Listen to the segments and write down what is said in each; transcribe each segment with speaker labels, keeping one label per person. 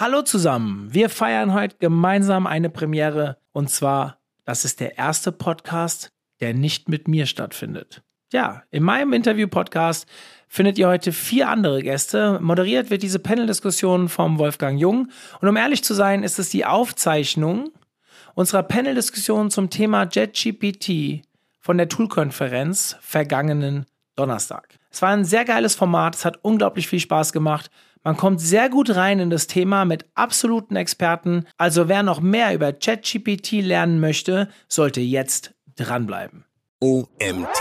Speaker 1: Hallo zusammen, wir feiern heute gemeinsam eine Premiere und zwar, das ist der erste Podcast, der nicht mit mir stattfindet. Ja, in meinem Interview-Podcast findet ihr heute vier andere Gäste. Moderiert wird diese Panel-Diskussion vom Wolfgang Jung. Und um ehrlich zu sein, ist es die Aufzeichnung unserer Panel-Diskussion zum Thema JetGPT von der Tool-Konferenz vergangenen Donnerstag. Es war ein sehr geiles Format, es hat unglaublich viel Spaß gemacht. Man kommt sehr gut rein in das Thema mit absoluten Experten. Also wer noch mehr über ChatGPT lernen möchte, sollte jetzt dranbleiben.
Speaker 2: OMT.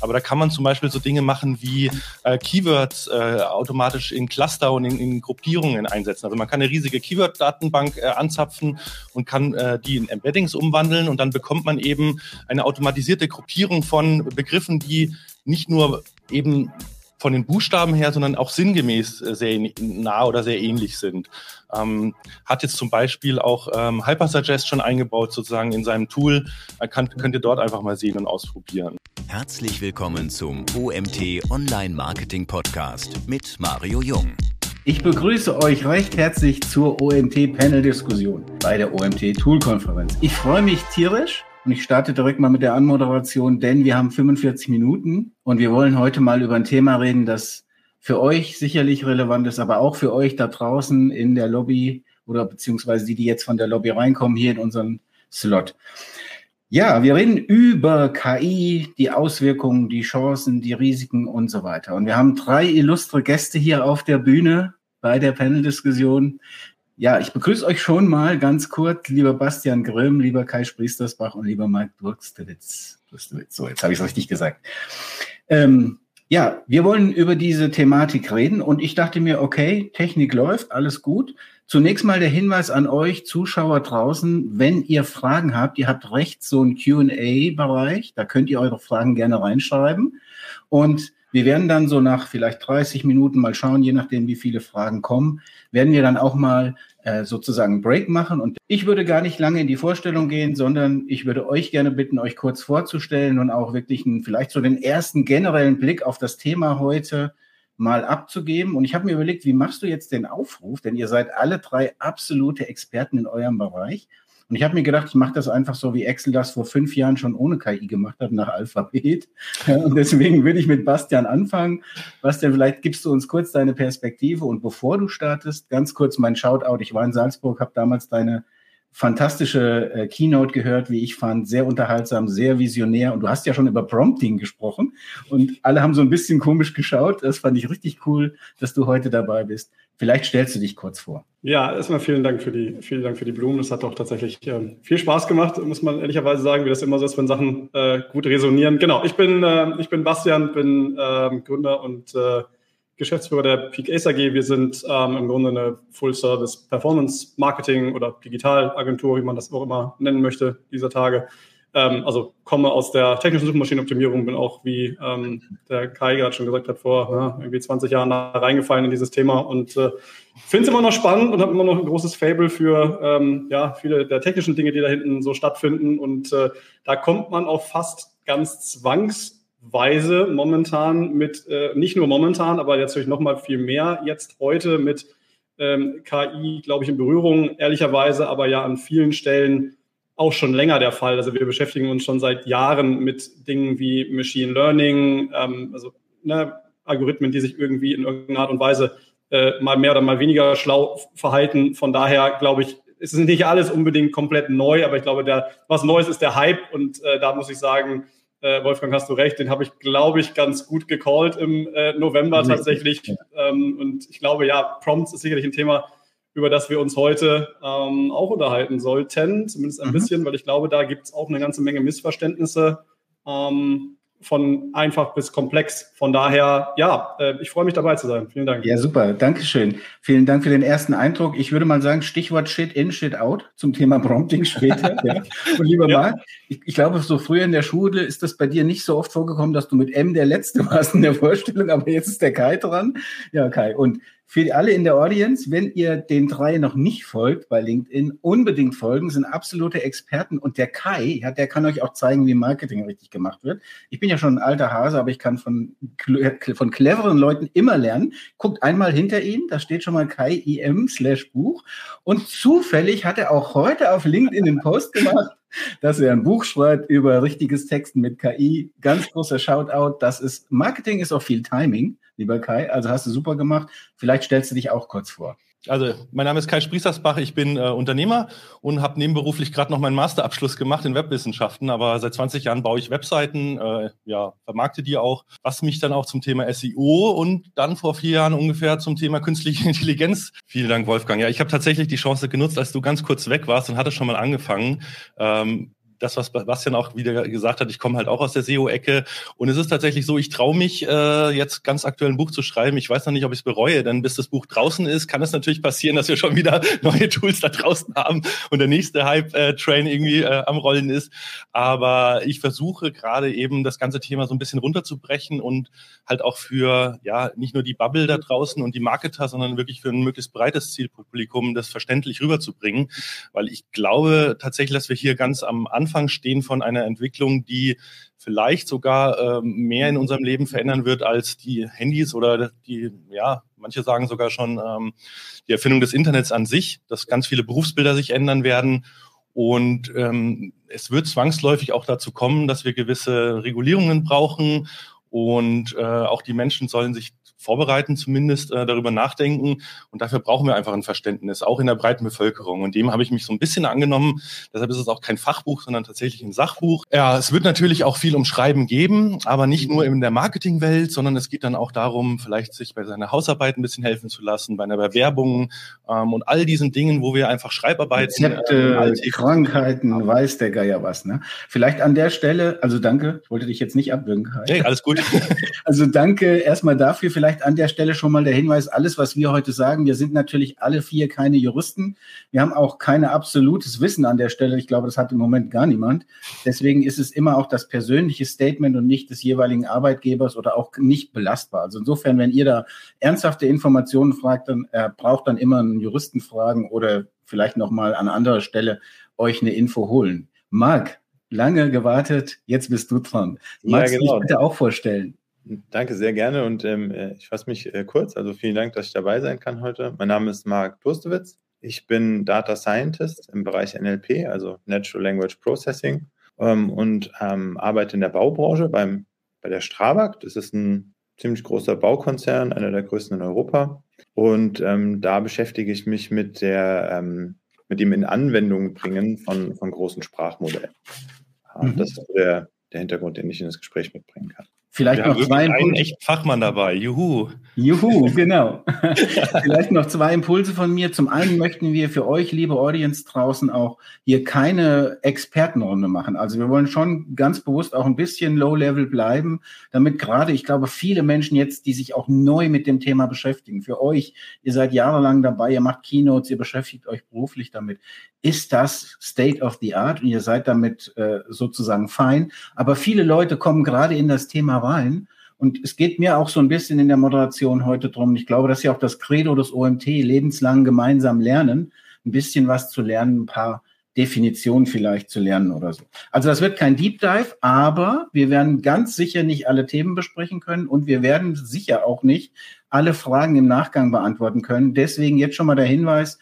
Speaker 3: Aber da kann man zum Beispiel so Dinge machen wie äh, Keywords äh, automatisch in Cluster und in, in Gruppierungen einsetzen. Also man kann eine riesige Keyword-Datenbank äh, anzapfen und kann äh, die in Embeddings umwandeln und dann bekommt man eben eine automatisierte Gruppierung von Begriffen, die nicht nur eben von den Buchstaben her, sondern auch sinngemäß äh, sehr nah oder sehr ähnlich sind. Ähm, hat jetzt zum Beispiel auch ähm, Hypersuggest schon eingebaut sozusagen in seinem Tool. Kann, könnt ihr dort einfach mal sehen und ausprobieren.
Speaker 2: Herzlich willkommen zum OMT Online Marketing Podcast mit Mario Jung.
Speaker 4: Ich begrüße euch recht herzlich zur OMT Panel Diskussion bei der OMT Tool Konferenz. Ich freue mich tierisch und ich starte direkt mal mit der Anmoderation, denn wir haben 45 Minuten und wir wollen heute mal über ein Thema reden, das für euch sicherlich relevant ist, aber auch für euch da draußen in der Lobby oder beziehungsweise die, die jetzt von der Lobby reinkommen, hier in unseren Slot. Ja, wir reden über KI, die Auswirkungen, die Chancen, die Risiken und so weiter. Und wir haben drei illustre Gäste hier auf der Bühne bei der Panel-Diskussion. Ja, ich begrüße euch schon mal ganz kurz, lieber Bastian Grimm, lieber Kai Spriestersbach und lieber Mike Durkstewitz. So, jetzt habe ich es richtig gesagt. Ähm, ja, wir wollen über diese Thematik reden und ich dachte mir, okay, Technik läuft, alles gut. Zunächst mal der Hinweis an euch Zuschauer draußen, wenn ihr Fragen habt, ihr habt rechts so einen Q&A-Bereich, da könnt ihr eure Fragen gerne reinschreiben und wir werden dann so nach vielleicht 30 Minuten mal schauen, je nachdem, wie viele Fragen kommen, werden wir dann auch mal äh, sozusagen Break machen. Und ich würde gar nicht lange in die Vorstellung gehen, sondern ich würde euch gerne bitten, euch kurz vorzustellen und auch wirklich einen, vielleicht so den ersten generellen Blick auf das Thema heute mal abzugeben. Und ich habe mir überlegt, wie machst du jetzt den Aufruf? Denn ihr seid alle drei absolute Experten in eurem Bereich. Und ich habe mir gedacht, ich mache das einfach so, wie Excel das vor fünf Jahren schon ohne KI gemacht hat, nach Alphabet. Und deswegen würde ich mit Bastian anfangen. Bastian, vielleicht gibst du uns kurz deine Perspektive. Und bevor du startest, ganz kurz mein Shoutout. Ich war in Salzburg, habe damals deine fantastische äh, Keynote gehört, wie ich fand, sehr unterhaltsam, sehr visionär. Und du hast ja schon über Prompting gesprochen und alle haben so ein bisschen komisch geschaut. Das fand ich richtig cool, dass du heute dabei bist. Vielleicht stellst du dich kurz vor.
Speaker 5: Ja, erstmal vielen Dank für die, vielen Dank für die Blumen. Das hat doch tatsächlich äh, viel Spaß gemacht, muss man ehrlicherweise sagen, wie das immer so ist, wenn Sachen äh, gut resonieren. Genau, ich bin, äh, ich bin Bastian, bin ähm, Gründer und äh, Geschäftsführer der Peak Ace AG. Wir sind ähm, im Grunde eine Full-Service Performance Marketing oder Digitalagentur, wie man das auch immer nennen möchte, dieser Tage. Ähm, also komme aus der technischen Suchmaschinenoptimierung, bin auch, wie ähm, der Kai gerade schon gesagt hat, vor ja, irgendwie 20 Jahren reingefallen in dieses Thema und äh, finde es immer noch spannend und habe immer noch ein großes Fable für ähm, ja, viele der technischen Dinge, die da hinten so stattfinden. Und äh, da kommt man auch fast ganz zwangs Weise momentan mit, äh, nicht nur momentan, aber natürlich noch mal viel mehr jetzt heute mit ähm, KI, glaube ich, in Berührung, ehrlicherweise, aber ja an vielen Stellen auch schon länger der Fall. Also wir beschäftigen uns schon seit Jahren mit Dingen wie Machine Learning, ähm, also ne, Algorithmen, die sich irgendwie in irgendeiner Art und Weise äh, mal mehr oder mal weniger schlau verhalten. Von daher glaube ich, es ist nicht alles unbedingt komplett neu, aber ich glaube, der, was Neues ist der Hype und äh, da muss ich sagen, äh, Wolfgang, hast du recht, den habe ich, glaube ich, ganz gut gecallt im äh, November tatsächlich. Ähm, und ich glaube, ja, Prompts ist sicherlich ein Thema, über das wir uns heute ähm, auch unterhalten sollten, zumindest ein mhm. bisschen, weil ich glaube, da gibt es auch eine ganze Menge Missverständnisse. Ähm, von einfach bis komplex. Von daher, ja, äh, ich freue mich dabei zu sein. Vielen Dank.
Speaker 4: Ja, super. Dankeschön. Vielen Dank für den ersten Eindruck. Ich würde mal sagen, Stichwort Shit in, Shit out zum Thema Prompting später. ja. Und lieber ja. Marc, ich, ich, glaube, so früher in der Schule ist das bei dir nicht so oft vorgekommen, dass du mit M der Letzte warst in der Vorstellung, aber jetzt ist der Kai dran. Ja, Kai. Und für alle in der Audience, wenn ihr den drei noch nicht folgt bei LinkedIn, unbedingt folgen, sind absolute Experten. Und der Kai, ja, der kann euch auch zeigen, wie Marketing richtig gemacht wird. Ich bin ja schon ein alter Hase, aber ich kann von, von cleveren Leuten immer lernen. Guckt einmal hinter ihn, da steht schon mal Kai IM slash Buch. Und zufällig hat er auch heute auf LinkedIn einen Post gemacht, dass er ein Buch schreibt über richtiges Texten mit KI. Ganz großer Shoutout. Das ist, Marketing ist auch viel Timing lieber Kai. Also hast du super gemacht. Vielleicht stellst du dich auch kurz vor.
Speaker 3: Also, mein Name ist Kai Sprießersbach, ich bin äh, Unternehmer und habe nebenberuflich gerade noch meinen Masterabschluss gemacht in Webwissenschaften, aber seit 20 Jahren baue ich Webseiten, äh, ja, vermarkte die auch, was mich dann auch zum Thema SEO und dann vor vier Jahren ungefähr zum Thema künstliche Intelligenz. Vielen Dank, Wolfgang. Ja, ich habe tatsächlich die Chance genutzt, als du ganz kurz weg warst und hatte schon mal angefangen. Ähm, das, was Bastian auch wieder gesagt hat, ich komme halt auch aus der SEO-Ecke. Und es ist tatsächlich so, ich traue mich äh, jetzt ganz aktuell ein Buch zu schreiben. Ich weiß noch nicht, ob ich es bereue, denn bis das Buch draußen ist, kann es natürlich passieren, dass wir schon wieder neue Tools da draußen haben und der nächste Hype-Train irgendwie äh, am Rollen ist. Aber ich versuche gerade eben das ganze Thema so ein bisschen runterzubrechen und halt auch für ja nicht nur die Bubble da draußen und die Marketer, sondern wirklich für ein möglichst breites Zielpublikum das verständlich rüberzubringen. Weil ich glaube tatsächlich, dass wir hier ganz am Anfang Anfang stehen von einer Entwicklung, die vielleicht sogar ähm, mehr in unserem Leben verändern wird als die Handys oder die, ja, manche sagen sogar schon ähm, die Erfindung des Internets an sich, dass ganz viele Berufsbilder sich ändern werden. Und ähm, es wird zwangsläufig auch dazu kommen, dass wir gewisse Regulierungen brauchen und äh, auch die Menschen sollen sich vorbereiten, zumindest äh, darüber nachdenken. Und dafür brauchen wir einfach ein Verständnis, auch in der breiten Bevölkerung. Und dem habe ich mich so ein bisschen angenommen. Deshalb ist es auch kein Fachbuch, sondern tatsächlich ein Sachbuch. Ja, es wird natürlich auch viel um Schreiben geben, aber nicht nur in der Marketingwelt, sondern es geht dann auch darum, vielleicht sich bei seiner Hausarbeit ein bisschen helfen zu lassen, bei einer Bewerbung ähm, und all diesen Dingen, wo wir einfach Schreibarbeiten.
Speaker 4: Rezepte, äh, Krankheiten, weiß der Geier was. Ne? Vielleicht an der Stelle, also danke, ich wollte dich jetzt nicht abwürgen.
Speaker 3: Hey, alles gut.
Speaker 4: also danke erstmal dafür. Vielleicht vielleicht an der Stelle schon mal der Hinweis, alles, was wir heute sagen, wir sind natürlich alle vier keine Juristen. Wir haben auch kein absolutes Wissen an der Stelle. Ich glaube, das hat im Moment gar niemand. Deswegen ist es immer auch das persönliche Statement und nicht des jeweiligen Arbeitgebers oder auch nicht belastbar. Also insofern, wenn ihr da ernsthafte Informationen fragt, dann äh, braucht dann immer einen Juristen fragen oder vielleicht nochmal an anderer Stelle euch eine Info holen. Marc, lange gewartet, jetzt bist du dran. Magst ja, genau. du dich bitte auch vorstellen?
Speaker 6: Danke sehr gerne und ähm, äh, ich fasse mich äh, kurz. Also vielen Dank, dass ich dabei sein kann heute. Mein Name ist Marc Durstewitz. Ich bin Data Scientist im Bereich NLP, also Natural Language Processing, ähm, und ähm, arbeite in der Baubranche beim, bei der Strabag. Das ist ein ziemlich großer Baukonzern, einer der größten in Europa. Und ähm, da beschäftige ich mich mit der ähm, mit dem in Anwendung bringen von, von großen Sprachmodellen. Mhm. Das ist der, der Hintergrund, den ich in das Gespräch mitbringen kann.
Speaker 4: Vielleicht noch zwei
Speaker 3: Impulse. einen echten Fachmann dabei. Juhu.
Speaker 4: Juhu, genau. Vielleicht noch zwei Impulse von mir. Zum einen möchten wir für euch, liebe Audience draußen, auch hier keine Expertenrunde machen. Also wir wollen schon ganz bewusst auch ein bisschen Low-Level bleiben, damit gerade, ich glaube, viele Menschen jetzt, die sich auch neu mit dem Thema beschäftigen, für euch, ihr seid jahrelang dabei, ihr macht Keynotes, ihr beschäftigt euch beruflich damit, ist das State of the Art und ihr seid damit äh, sozusagen fein. Aber viele Leute kommen gerade in das Thema rein. Und es geht mir auch so ein bisschen in der Moderation heute drum. Ich glaube, das ist ja auch das Credo des OMT, lebenslang gemeinsam lernen, ein bisschen was zu lernen, ein paar Definitionen vielleicht zu lernen oder so. Also das wird kein Deep Dive, aber wir werden ganz sicher nicht alle Themen besprechen können und wir werden sicher auch nicht alle Fragen im Nachgang beantworten können. Deswegen jetzt schon mal der Hinweis,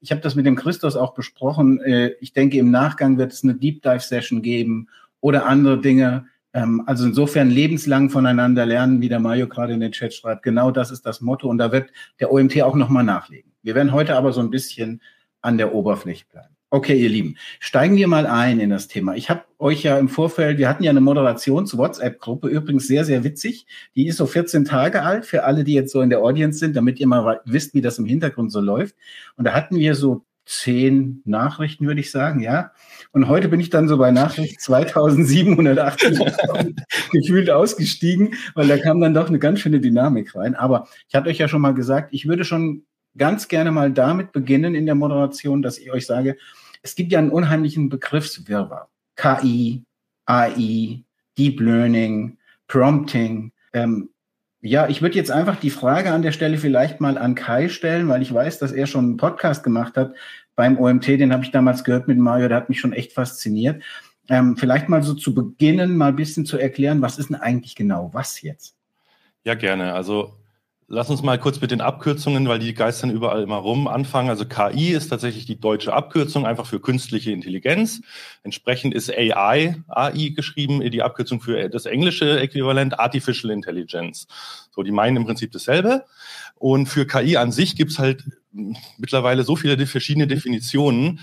Speaker 4: ich habe das mit dem Christus auch besprochen. Äh, ich denke, im Nachgang wird es eine Deep Dive Session geben oder andere Dinge. Ähm, also insofern lebenslang voneinander lernen, wie der Mario gerade in den Chat schreibt. Genau das ist das Motto und da wird der OMT auch nochmal nachlegen. Wir werden heute aber so ein bisschen an der Oberfläche bleiben. Okay, ihr Lieben, steigen wir mal ein in das Thema. Ich habe euch ja im Vorfeld, wir hatten ja eine Moderations-WhatsApp-Gruppe, übrigens sehr, sehr witzig. Die ist so 14 Tage alt für alle, die jetzt so in der Audience sind, damit ihr mal wisst, wie das im Hintergrund so läuft. Und da hatten wir so zehn Nachrichten, würde ich sagen, ja. Und heute bin ich dann so bei Nachricht 2780 gefühlt ausgestiegen, weil da kam dann doch eine ganz schöne Dynamik rein. Aber ich hatte euch ja schon mal gesagt, ich würde schon ganz gerne mal damit beginnen in der Moderation, dass ich euch sage, es gibt ja einen unheimlichen Begriffswirrwarr. KI, AI, Deep Learning, Prompting. Ähm, Ja, ich würde jetzt einfach die Frage an der Stelle vielleicht mal an Kai stellen, weil ich weiß, dass er schon einen Podcast gemacht hat beim OMT. Den habe ich damals gehört mit Mario, der hat mich schon echt fasziniert. Ähm, vielleicht mal so zu beginnen, mal ein bisschen zu erklären, was ist denn eigentlich genau was jetzt?
Speaker 3: Ja, gerne. Also Lass uns mal kurz mit den Abkürzungen, weil die geistern überall immer rum, anfangen. Also KI ist tatsächlich die deutsche Abkürzung einfach für künstliche Intelligenz. Entsprechend ist AI, AI geschrieben, die Abkürzung für das englische Äquivalent Artificial Intelligence. So, die meinen im Prinzip dasselbe. Und für KI an sich gibt's halt mittlerweile so viele verschiedene Definitionen,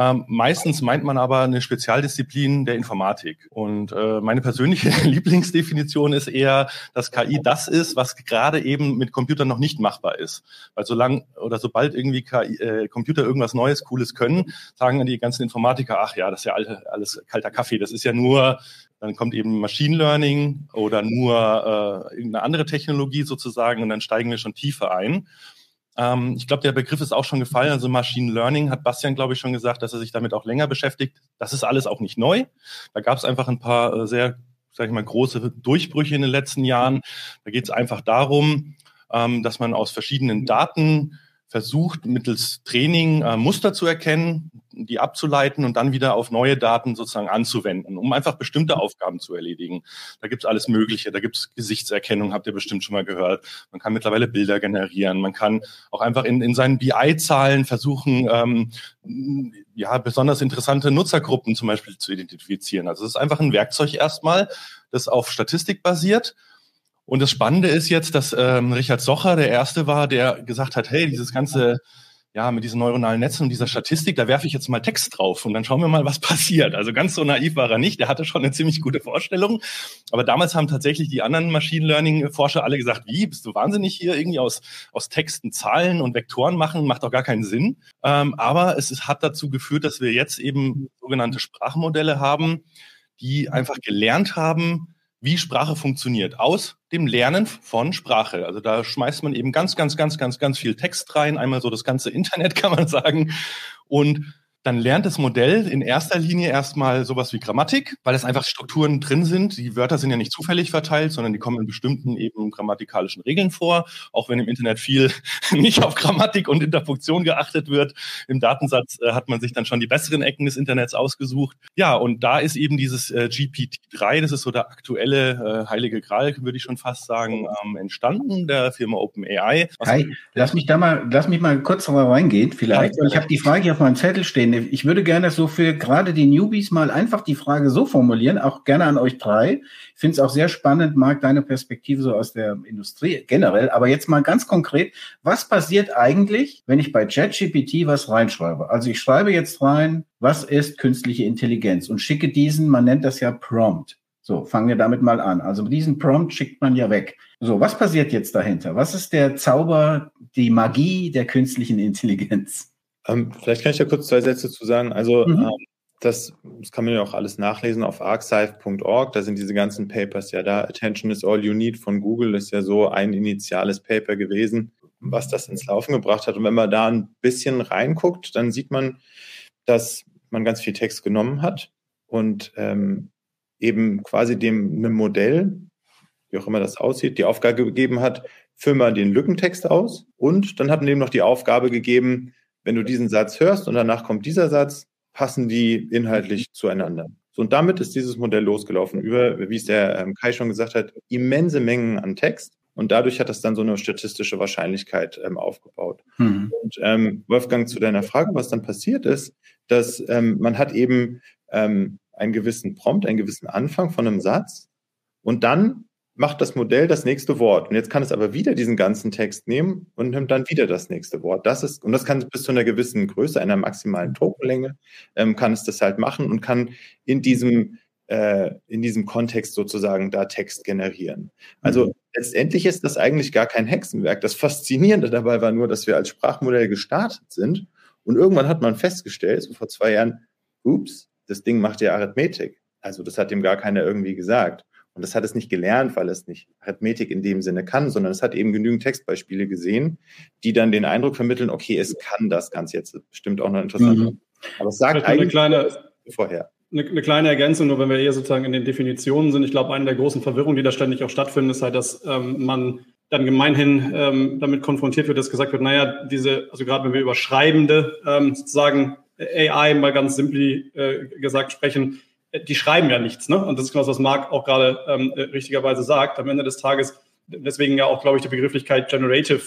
Speaker 3: ähm, meistens meint man aber eine Spezialdisziplin der Informatik. Und äh, meine persönliche Lieblingsdefinition ist eher, dass KI das ist, was gerade eben mit Computern noch nicht machbar ist. Weil solange oder sobald irgendwie KI, äh, Computer irgendwas Neues, Cooles können, sagen die ganzen Informatiker, ach ja, das ist ja alles kalter Kaffee, das ist ja nur dann kommt eben Machine Learning oder nur äh, irgendeine andere Technologie sozusagen und dann steigen wir schon tiefer ein. Ähm, ich glaube, der Begriff ist auch schon gefallen. Also Machine Learning hat Bastian, glaube ich, schon gesagt, dass er sich damit auch länger beschäftigt. Das ist alles auch nicht neu. Da gab es einfach ein paar äh, sehr, sage ich mal, große Durchbrüche in den letzten Jahren. Da geht es einfach darum, ähm, dass man aus verschiedenen Daten versucht, mittels Training äh, Muster zu erkennen, die abzuleiten und dann wieder auf neue Daten sozusagen anzuwenden, um einfach bestimmte Aufgaben zu erledigen. Da gibt's alles Mögliche. Da gibt's Gesichtserkennung, habt ihr bestimmt schon mal gehört. Man kann mittlerweile Bilder generieren. Man kann auch einfach in, in seinen BI-Zahlen versuchen, ähm, ja, besonders interessante Nutzergruppen zum Beispiel zu identifizieren. Also es ist einfach ein Werkzeug erstmal, das auf Statistik basiert und das Spannende ist jetzt, dass ähm, Richard Socher der Erste war, der gesagt hat, hey, dieses ganze, ja, mit diesen neuronalen Netzen und dieser Statistik, da werfe ich jetzt mal Text drauf und dann schauen wir mal, was passiert. Also ganz so naiv war er nicht, der hatte schon eine ziemlich gute Vorstellung. Aber damals haben tatsächlich die anderen Machine Learning-Forscher alle gesagt, wie, bist du wahnsinnig hier irgendwie aus, aus Texten Zahlen und Vektoren machen, macht doch gar keinen Sinn. Ähm, aber es ist, hat dazu geführt, dass wir jetzt eben sogenannte Sprachmodelle haben, die einfach gelernt haben, wie Sprache funktioniert, aus dem Lernen von Sprache. Also da schmeißt man eben ganz, ganz, ganz, ganz, ganz viel Text rein, einmal so das ganze Internet kann man sagen. Und dann lernt das Modell in erster Linie erstmal sowas wie Grammatik, weil es einfach Strukturen drin sind. Die Wörter sind ja nicht zufällig verteilt, sondern die kommen in bestimmten eben grammatikalischen Regeln vor. Auch wenn im Internet viel nicht auf Grammatik und Interpunktion geachtet wird. Im Datensatz äh, hat man sich dann schon die besseren Ecken des Internets ausgesucht. Ja, und da ist eben dieses äh, GPT-3, das ist so der aktuelle äh, heilige Gral, würde ich schon fast sagen, ähm, entstanden, der Firma OpenAI.
Speaker 4: Hi, lass mich da mal, lass mich mal kurz reingehen, vielleicht. Ja, ich habe die Frage hier auf meinem Zettel stehen sehen. Ich würde gerne so für gerade die Newbies mal einfach die Frage so formulieren, auch gerne an euch drei. Ich finde es auch sehr spannend, Marc, deine Perspektive so aus der Industrie generell. Aber jetzt mal ganz konkret, was passiert eigentlich, wenn ich bei ChatGPT was reinschreibe? Also ich schreibe jetzt rein, was ist künstliche Intelligenz und schicke diesen, man nennt das ja Prompt. So, fangen wir damit mal an. Also diesen Prompt schickt man ja weg. So, was passiert jetzt dahinter? Was ist der Zauber, die Magie der künstlichen Intelligenz?
Speaker 6: Ähm, vielleicht kann ich da kurz zwei Sätze zu sagen. Also mhm. ähm, das, das kann man ja auch alles nachlesen auf archive.org. Da sind diese ganzen Papers ja da. Attention is all you need von Google ist ja so ein initiales Paper gewesen, was das ins Laufen gebracht hat. Und wenn man da ein bisschen reinguckt, dann sieht man, dass man ganz viel Text genommen hat und ähm, eben quasi dem einem Modell, wie auch immer das aussieht, die Aufgabe gegeben hat, füll mal den Lückentext aus und dann hat man eben noch die Aufgabe gegeben, wenn du diesen Satz hörst und danach kommt dieser Satz, passen die inhaltlich zueinander. So, und damit ist dieses Modell losgelaufen über, wie es der ähm, Kai schon gesagt hat, immense Mengen an Text. Und dadurch hat das dann so eine statistische Wahrscheinlichkeit ähm, aufgebaut. Mhm. Und ähm, Wolfgang, zu deiner Frage, was dann passiert ist, dass ähm, man hat eben ähm, einen gewissen Prompt, einen gewissen Anfang von einem Satz und dann macht das Modell das nächste Wort. Und jetzt kann es aber wieder diesen ganzen Text nehmen und nimmt dann wieder das nächste Wort. Das ist, und das kann bis zu einer gewissen Größe, einer maximalen Tokenlänge, ähm, kann es das halt machen und kann in diesem, äh, in diesem Kontext sozusagen da Text generieren. Also mhm. letztendlich ist das eigentlich gar kein Hexenwerk. Das Faszinierende dabei war nur, dass wir als Sprachmodell gestartet sind und irgendwann hat man festgestellt, so vor zwei Jahren, ups, das Ding macht ja Arithmetik. Also das hat ihm gar keiner irgendwie gesagt. Und das hat es nicht gelernt, weil es nicht Arithmetik in dem Sinne kann, sondern es hat eben genügend Textbeispiele gesehen, die dann den Eindruck vermitteln, okay, es kann das Ganze jetzt bestimmt auch noch interessant. Mhm.
Speaker 5: Aber es sagt eigentlich
Speaker 6: kleine, vorher.
Speaker 5: eine, eine, kleine Ergänzung, nur wenn wir eher sozusagen in den Definitionen sind. Ich glaube, eine der großen Verwirrungen, die da ständig auch stattfinden, ist halt, dass ähm, man dann gemeinhin ähm, damit konfrontiert wird, dass gesagt wird, naja, diese, also gerade wenn wir über Schreibende ähm, sozusagen AI mal ganz simpel äh, gesagt sprechen, die schreiben ja nichts. Ne? Und das ist genau was Marc auch gerade ähm, äh, richtigerweise sagt. Am Ende des Tages, deswegen ja auch, glaube ich, die Begrifflichkeit Generative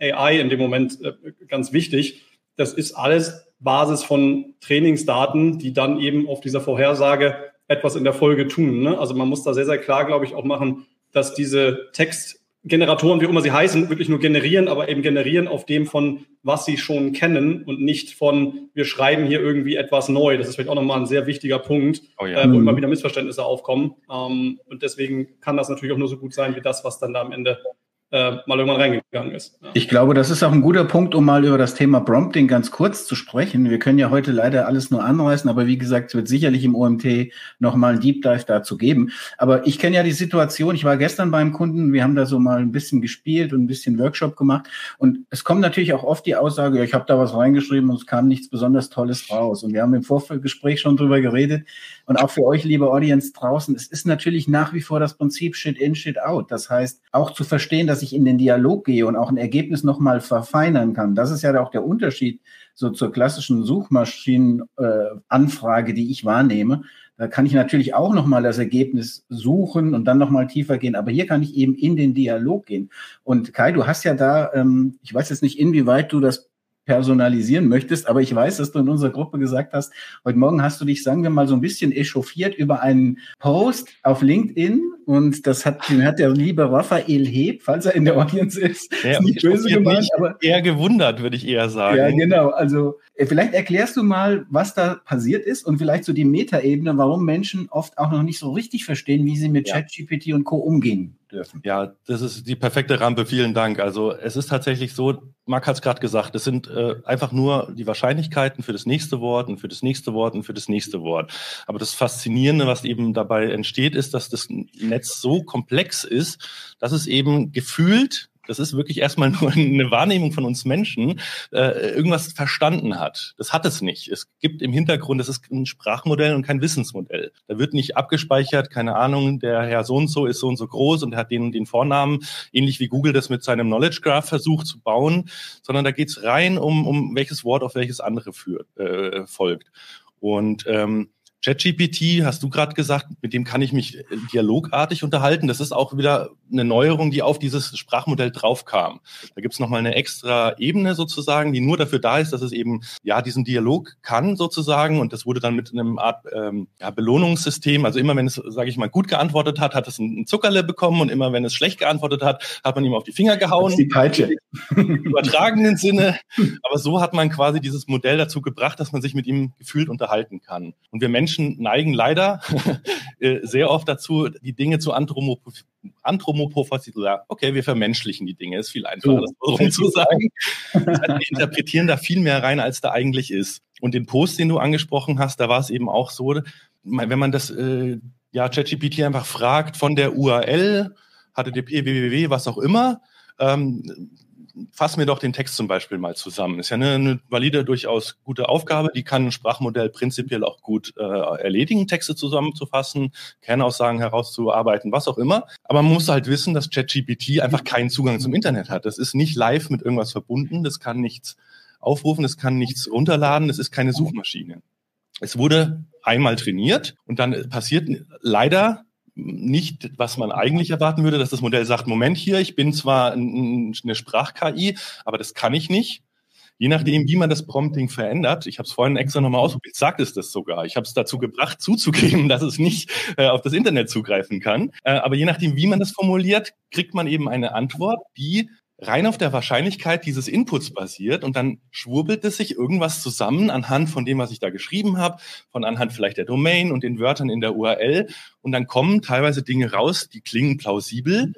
Speaker 5: AI in dem Moment äh, ganz wichtig. Das ist alles Basis von Trainingsdaten, die dann eben auf dieser Vorhersage etwas in der Folge tun. Ne? Also man muss da sehr, sehr klar, glaube ich, auch machen, dass diese Textgeneratoren, wie immer sie heißen, wirklich nur generieren, aber eben generieren auf dem von, was sie schon kennen und nicht von, wir schreiben hier irgendwie etwas neu. Das ist vielleicht auch nochmal ein sehr wichtiger Punkt, oh ja. äh, wo immer wieder Missverständnisse aufkommen. Ähm, und deswegen kann das natürlich auch nur so gut sein wie das, was dann da am Ende äh, mal irgendwann reingegangen ist.
Speaker 4: Ja. Ich glaube, das ist auch ein guter Punkt, um mal über das Thema Prompting ganz kurz zu sprechen. Wir können ja heute leider alles nur anreißen, aber wie gesagt, es wird sicherlich im OMT nochmal ein Deep Dive dazu geben. Aber ich kenne ja die Situation, ich war gestern beim Kunden, wir haben da so mal ein bisschen gespielt und ein bisschen Workshop gemacht und es kommt natürlich auch oft die Aussage, ja, ich habe da was reingeschrieben und es kam nichts besonders Tolles raus. Und wir haben im Vorgespräch schon drüber geredet und auch für euch, liebe Audience draußen, es ist natürlich nach wie vor das Prinzip Shit in, Shit out. Das heißt, auch zu verstehen, dass ich in den Dialog gehe und auch ein Ergebnis nochmal verfeinern kann. Das ist ja auch der Unterschied so zur klassischen Suchmaschinenanfrage, äh, die ich wahrnehme. Da kann ich natürlich auch nochmal das Ergebnis suchen und dann nochmal tiefer gehen. Aber hier kann ich eben in den Dialog gehen. Und Kai, du hast ja da, ähm, ich weiß jetzt nicht, inwieweit du das personalisieren möchtest, aber ich weiß, dass du in unserer Gruppe gesagt hast, heute Morgen hast du dich, sagen wir mal, so ein bisschen echauffiert über einen Post auf LinkedIn und das hat, den hat der liebe Raphael Heb, falls er in der Audience ist,
Speaker 3: ja, ist nicht böse gemeint, aber eher gewundert, würde ich eher sagen.
Speaker 4: Ja, genau. Also äh, vielleicht erklärst du mal, was da passiert ist und vielleicht so die Metaebene, warum Menschen oft auch noch nicht so richtig verstehen, wie sie mit ja. ChatGPT und Co. umgehen dürfen.
Speaker 3: Ja, das ist die perfekte Rampe. Vielen Dank. Also es ist tatsächlich so, Marc hat es gerade gesagt, es sind äh, einfach nur die Wahrscheinlichkeiten für das nächste Wort und für das nächste Wort und für das nächste Wort. Aber das Faszinierende, was eben dabei entsteht, ist, dass das Netz so komplex ist, dass es eben gefühlt das ist wirklich erstmal nur eine Wahrnehmung von uns Menschen, äh, irgendwas verstanden hat. Das hat es nicht. Es gibt im Hintergrund, das ist ein Sprachmodell und kein Wissensmodell. Da wird nicht abgespeichert, keine Ahnung, der Herr so und so ist so und so groß und hat den den Vornamen, ähnlich wie Google das mit seinem Knowledge Graph versucht zu bauen, sondern da geht's rein um, um welches Wort auf welches andere führt, äh, folgt. Und ähm, ChatGPT, hast du gerade gesagt, mit dem kann ich mich äh, dialogartig unterhalten. Das ist auch wieder eine Neuerung, die auf dieses Sprachmodell draufkam. Da gibt's es nochmal eine extra Ebene sozusagen, die nur dafür da ist, dass es eben ja diesen Dialog kann sozusagen. Und das wurde dann mit einem Art ähm, ja, Belohnungssystem. Also immer wenn es, sage ich mal, gut geantwortet hat, hat es ein Zuckerle bekommen und immer wenn es schlecht geantwortet hat, hat man ihm auf die Finger gehauen. Das ist
Speaker 4: die Peitsche.
Speaker 3: Im übertragenen Sinne. Aber so hat man quasi dieses Modell dazu gebracht, dass man sich mit ihm gefühlt unterhalten kann. Und wir Menschen Menschen neigen leider äh, sehr oft dazu, die Dinge zu anthropomorphisieren. Okay, wir vermenschlichen die Dinge, ist viel einfacher, das so zu sagen. wir interpretieren da viel mehr rein, als da eigentlich ist. Und den Post, den du angesprochen hast, da war es eben auch so, wenn man das äh, ja ChatGPT einfach fragt von der URL, HTTP, www, was auch immer, ähm, fassen wir doch den Text zum Beispiel mal zusammen. Ist ja eine, eine valide, durchaus gute Aufgabe. Die kann ein Sprachmodell prinzipiell auch gut äh, erledigen, Texte zusammenzufassen, Kernaussagen herauszuarbeiten, was auch immer. Aber man muss halt wissen, dass ChatGPT einfach keinen Zugang zum Internet hat. Das ist nicht live mit irgendwas verbunden. Das kann nichts aufrufen, das kann nichts runterladen. Das ist keine Suchmaschine. Es wurde einmal trainiert und dann passiert leider nicht, was man eigentlich erwarten würde, dass das Modell sagt, Moment hier, ich bin zwar eine Sprach-KI, aber das kann ich nicht. Je nachdem, wie man das Prompting verändert, ich habe es vorhin extra nochmal ausprobiert, sagt es das sogar. Ich habe es dazu gebracht, zuzugeben, dass es nicht äh, auf das Internet zugreifen kann. Äh, aber je nachdem, wie man das formuliert, kriegt man eben eine Antwort, die rein auf der Wahrscheinlichkeit dieses Inputs basiert und dann schwurbelt es sich irgendwas zusammen anhand von dem, was ich da geschrieben habe, von anhand vielleicht der Domain und den Wörtern in der URL und dann kommen teilweise Dinge raus, die klingen plausibel,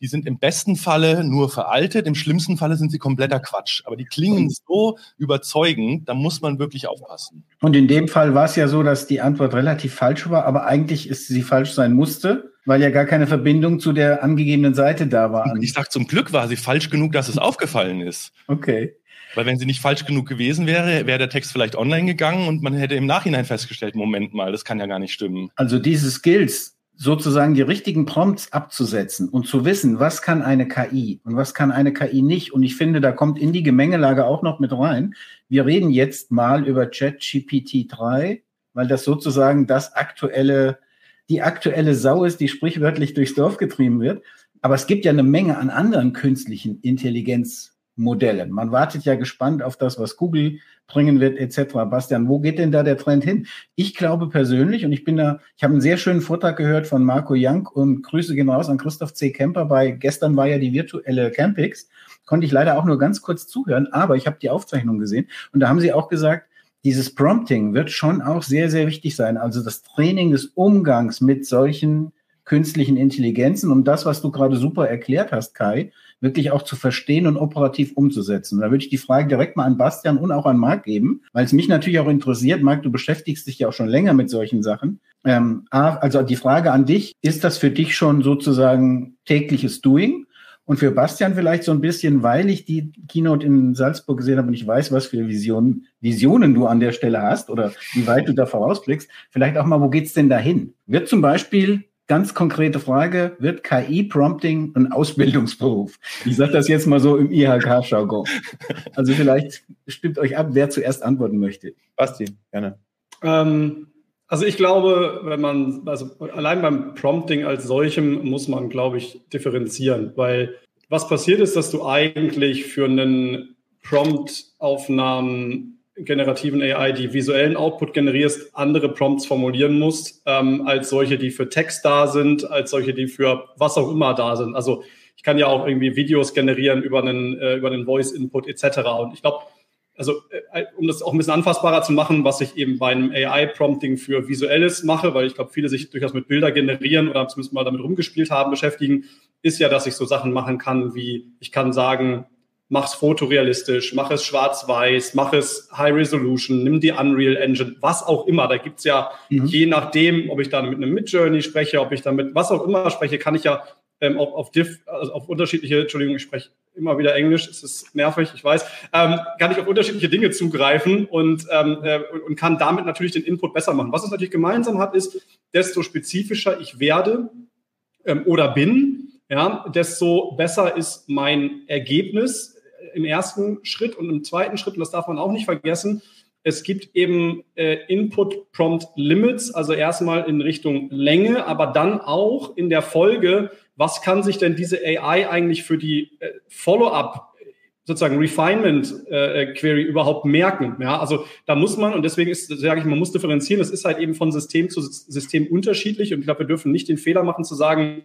Speaker 3: die sind im besten Falle nur veraltet, im schlimmsten Falle sind sie kompletter Quatsch. Aber die klingen so überzeugend, da muss man wirklich aufpassen.
Speaker 4: Und in dem Fall war es ja so, dass die Antwort relativ falsch war, aber eigentlich ist sie falsch sein musste Weil ja gar keine Verbindung zu der angegebenen Seite da war.
Speaker 3: Ich sag, zum Glück war sie falsch genug, dass es aufgefallen ist.
Speaker 4: Okay.
Speaker 3: Weil wenn sie nicht falsch genug gewesen wäre, wäre der Text vielleicht online gegangen und man hätte im Nachhinein festgestellt, Moment mal, das kann ja gar nicht stimmen.
Speaker 4: Also diese Skills, sozusagen die richtigen Prompts abzusetzen und zu wissen, was kann eine KI und was kann eine KI nicht. Und ich finde, da kommt in die Gemengelage auch noch mit rein. Wir reden jetzt mal über ChatGPT 3, weil das sozusagen das aktuelle, die aktuelle Sau ist, die sprichwörtlich durchs Dorf getrieben wird. Aber es gibt ja eine Menge an anderen künstlichen Intelligenzmodellen. Man wartet ja gespannt auf das, was Google bringen wird, etc. Bastian, wo geht denn da der Trend hin? Ich glaube persönlich, und ich bin da, ich habe einen sehr schönen Vortrag gehört von Marco Young und Grüße gehen raus an Christoph C. Kemper bei, gestern war ja die virtuelle Campix, konnte ich leider auch nur ganz kurz zuhören, aber ich habe die Aufzeichnung gesehen und da haben sie auch gesagt, dieses Prompting wird schon auch sehr, sehr wichtig sein. Also das Training des Umgangs mit solchen künstlichen Intelligenzen, um das, was du gerade super erklärt hast, Kai, wirklich auch zu verstehen und operativ umzusetzen. Da würde ich die Frage direkt mal an Bastian und auch an Marc geben, weil es mich natürlich auch interessiert. Marc, du beschäftigst dich ja auch schon länger mit solchen Sachen. Ähm, also die Frage an dich, ist das für dich schon sozusagen tägliches Doing? Und für Bastian vielleicht so ein bisschen, weil ich die Keynote in Salzburg gesehen habe und ich weiß, was für Visionen, Visionen du an der Stelle hast oder wie weit du da vorausblickst. Vielleicht auch mal, wo geht's denn dahin? Wird zum Beispiel Ganz konkrete Frage, wird KI-Prompting ein Ausbildungsberuf? Ich sage das jetzt mal so im IHK-Jargon. Also vielleicht stimmt euch ab, wer zuerst antworten möchte.
Speaker 6: Basti, gerne.
Speaker 5: Ähm, also ich glaube, wenn man, also allein beim Prompting als solchem muss man, glaube ich, differenzieren, weil was passiert ist, dass du eigentlich für einen Prompt-Aufnahmen generativen AI, die visuellen Output generierst, andere Prompts formulieren musst, ähm, als solche, die für Text da sind, als solche, die für was auch immer da sind. Also ich kann ja auch irgendwie Videos generieren über einen, äh, über einen Voice-Input etc. Und ich glaube, also äh, um das auch ein bisschen anfassbarer zu machen, was ich eben bei einem AI-Prompting für Visuelles mache, weil ich glaube, viele sich durchaus mit Bilder generieren oder zumindest mal damit rumgespielt haben, beschäftigen, ist ja, dass ich so Sachen machen kann, wie ich kann sagen, mach es fotorealistisch, mach es schwarz-weiß, mach es High Resolution, nimm die Unreal Engine, was auch immer. Da gibt's ja, mhm. je nachdem, ob ich da mit einem Midjourney spreche, ob ich damit was auch immer spreche, kann ich ja ähm, auf, auf, diff, also auf unterschiedliche, Entschuldigung, ich spreche immer wieder Englisch, es ist nervig, ich weiß, ähm, kann ich auf unterschiedliche Dinge zugreifen und, ähm, äh, und kann damit natürlich den Input besser machen. Was es natürlich gemeinsam hat, ist, desto spezifischer ich werde ähm, oder bin, ja, desto besser ist mein Ergebnis im ersten Schritt und im zweiten Schritt, und das darf man auch nicht vergessen, es gibt eben äh, Input Prompt Limits, also erstmal in Richtung Länge, aber dann auch in der Folge, was kann sich denn diese AI eigentlich für die äh, Follow-up sozusagen Refinement äh, Query überhaupt merken. Ja, also da muss man und deswegen ist sage ich, man muss differenzieren. Das ist halt eben von System zu System unterschiedlich und ich glaube, wir dürfen nicht den Fehler machen zu sagen,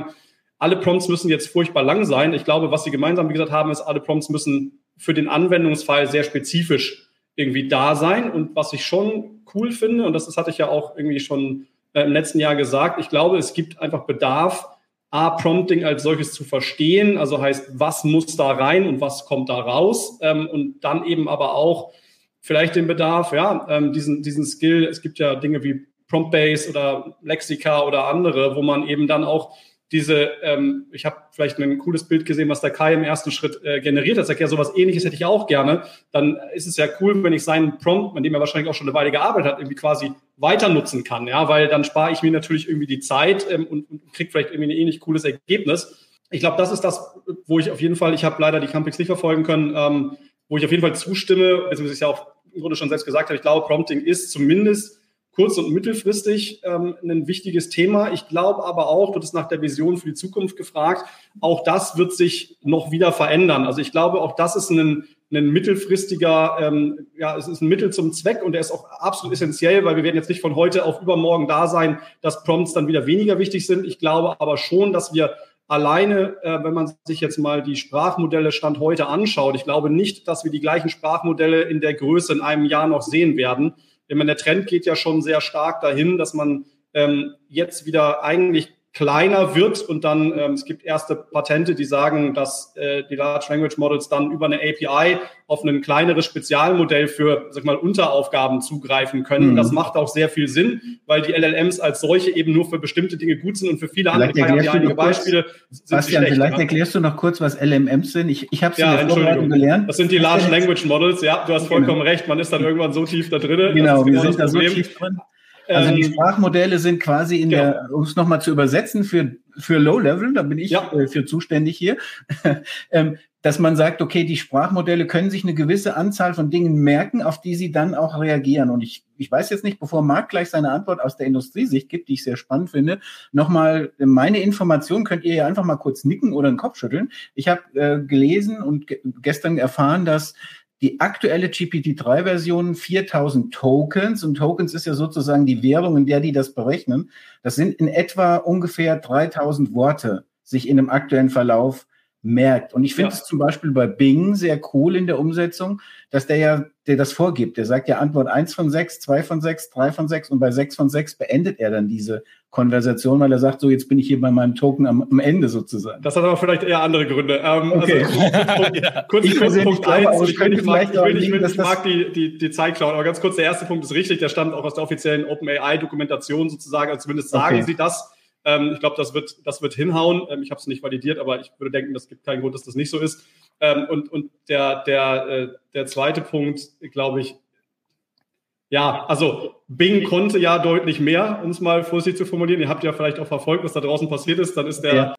Speaker 5: alle Prompts müssen jetzt furchtbar lang sein. Ich glaube, was sie gemeinsam, wie gesagt, haben, ist, alle Prompts müssen für den Anwendungsfall sehr spezifisch irgendwie da sein. Und was ich schon cool finde, und das, das hatte ich ja auch irgendwie schon äh, im letzten Jahr gesagt, ich glaube, es gibt einfach Bedarf, A, Prompting als solches zu verstehen, also heißt, was muss da rein und was kommt da raus ähm, und dann eben aber auch vielleicht den Bedarf, ja, ähm, diesen, diesen Skill, es gibt ja Dinge wie Prompt-Base oder Lexika oder andere, wo man eben dann auch diese, ähm, ich habe vielleicht ein cooles Bild gesehen, was der Kai im ersten Schritt äh, generiert hat. Sag ja, sowas ähnliches hätte ich auch gerne. Dann ist es ja cool, wenn ich seinen Prompt, an dem er wahrscheinlich auch schon eine Weile gearbeitet hat, irgendwie quasi weiter nutzen kann. Ja, weil dann spare ich mir natürlich irgendwie die Zeit ähm, und, und kriege vielleicht irgendwie ein ähnlich cooles Ergebnis. Ich glaube, das ist das, wo ich auf jeden Fall, ich habe leider die Campings nicht verfolgen können, ähm, wo ich auf jeden Fall zustimme, beziehungsweise ich ja auch im Grunde schon selbst gesagt habe, ich glaube, Prompting ist zumindest kurz- und mittelfristig ähm, ein wichtiges Thema. Ich glaube aber auch, du hast nach der Vision für die Zukunft gefragt, auch das wird sich noch wieder verändern. Also ich glaube, auch das ist ein, ein mittelfristiger, ähm, ja, es ist ein Mittel zum Zweck und der ist auch absolut essentiell, weil wir werden jetzt nicht von heute auf übermorgen da sein, dass Prompts dann wieder weniger wichtig sind. Ich glaube aber schon, dass wir alleine, äh, wenn man sich jetzt mal die Sprachmodelle Stand heute anschaut, ich glaube nicht, dass wir die gleichen Sprachmodelle in der Größe in einem Jahr noch sehen werden. Meine, der Trend geht ja schon sehr stark dahin, dass man ähm, jetzt wieder eigentlich kleiner wird und dann ähm, es gibt erste Patente, die sagen, dass äh, die Large Language Models dann über eine API auf ein kleineres Spezialmodell für sag mal Unteraufgaben zugreifen können. Mhm. Das macht auch sehr viel Sinn, weil die LLMs als solche eben nur für bestimmte Dinge gut sind und für viele
Speaker 4: vielleicht andere keine einige Beispiele sind Bastian, schlecht, vielleicht ja? erklärst du noch kurz, was LMMs sind. Ich, ich habe es ja, in der Vorbereitung gelernt.
Speaker 5: Das sind die Large Language Models. Ja, du hast vollkommen genau. recht. Man ist dann irgendwann so tief da drin.
Speaker 4: Genau, wir sind da so tief drin. Also die ähm, Sprachmodelle sind quasi in genau. der, um es nochmal zu übersetzen, für, für Low-Level, da bin ich ja. äh, für zuständig hier, ähm, dass man sagt, okay, die Sprachmodelle können sich eine gewisse Anzahl von Dingen merken, auf die sie dann auch reagieren. Und ich, ich weiß jetzt nicht, bevor Marc gleich seine Antwort aus der Industriesicht gibt, die ich sehr spannend finde, nochmal meine Information könnt ihr ja einfach mal kurz nicken oder den Kopf schütteln. Ich habe äh, gelesen und ge gestern erfahren, dass die aktuelle GPT-3-Version 4000 Tokens und Tokens ist ja sozusagen die Währung, in der die das berechnen. Das sind in etwa ungefähr 3000 Worte sich in dem aktuellen Verlauf merkt. Und ich finde es ja. zum Beispiel bei Bing sehr cool in der Umsetzung, dass der ja, der das vorgibt. Der sagt ja Antwort eins von sechs, zwei von sechs, drei von sechs und bei sechs von sechs beendet er dann diese Konversation, weil er sagt, so jetzt bin ich hier bei meinem Token am, am Ende sozusagen.
Speaker 5: Das hat aber vielleicht eher andere Gründe. Ähm,
Speaker 4: okay. Also, kurz,
Speaker 5: ich kurz Punkt eins. Also ich, ich, mag, ich, will, ich, will, ich mag die, die, die Zeit klauen, aber ganz kurz, der erste Punkt ist richtig, der stammt auch aus der offiziellen OpenAI-Dokumentation sozusagen, also zumindest sagen okay. sie das ähm, ich glaube, das wird, das wird hinhauen. Ähm, ich habe es nicht validiert, aber ich würde denken, es gibt keinen Grund, dass das nicht so ist. Ähm, und und der, der, äh, der zweite Punkt, glaube ich, ja, also Bing konnte ja deutlich mehr, um es mal vorsichtig zu formulieren. Ihr habt ja vielleicht auch verfolgt, was da draußen passiert ist. Dann ist der ja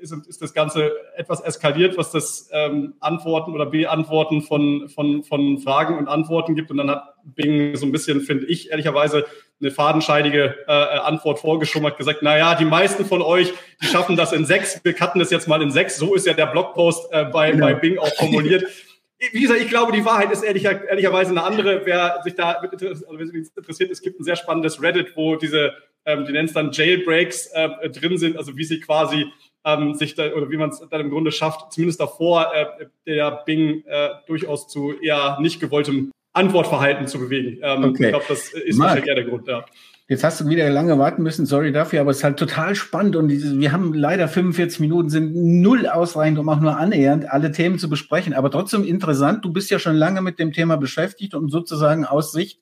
Speaker 5: ist, ist das Ganze etwas eskaliert, was das ähm, Antworten oder Beantworten von, von, von Fragen und Antworten gibt. Und dann hat Bing so ein bisschen, finde ich, ehrlicherweise eine fadenscheidige äh, Antwort vorgeschummert, gesagt, na ja, die meisten von euch, die schaffen das in sechs. Wir cutten das jetzt mal in sechs. So ist ja der Blogpost äh, bei, genau. bei Bing auch formuliert. wie gesagt, ich glaube, die Wahrheit ist ehrlicher, ehrlicherweise eine andere. Wer sich da also interessiert, es gibt ein sehr spannendes Reddit, wo diese, ähm, die nennen es dann Jailbreaks äh, drin sind, also wie sie quasi ähm, sich da, oder wie man es dann im Grunde schafft, zumindest davor äh, der Bing äh, durchaus zu eher nicht gewolltem Antwortverhalten zu bewegen. Ähm, okay. Ich glaube, das ist Marc, wahrscheinlich eher der Grund, ja.
Speaker 4: Jetzt hast du wieder lange warten müssen, sorry dafür, aber es ist halt total spannend und wir haben leider 45 Minuten, sind null ausreichend, um auch nur annähernd alle Themen zu besprechen, aber trotzdem interessant. Du bist ja schon lange mit dem Thema beschäftigt und sozusagen aus Sicht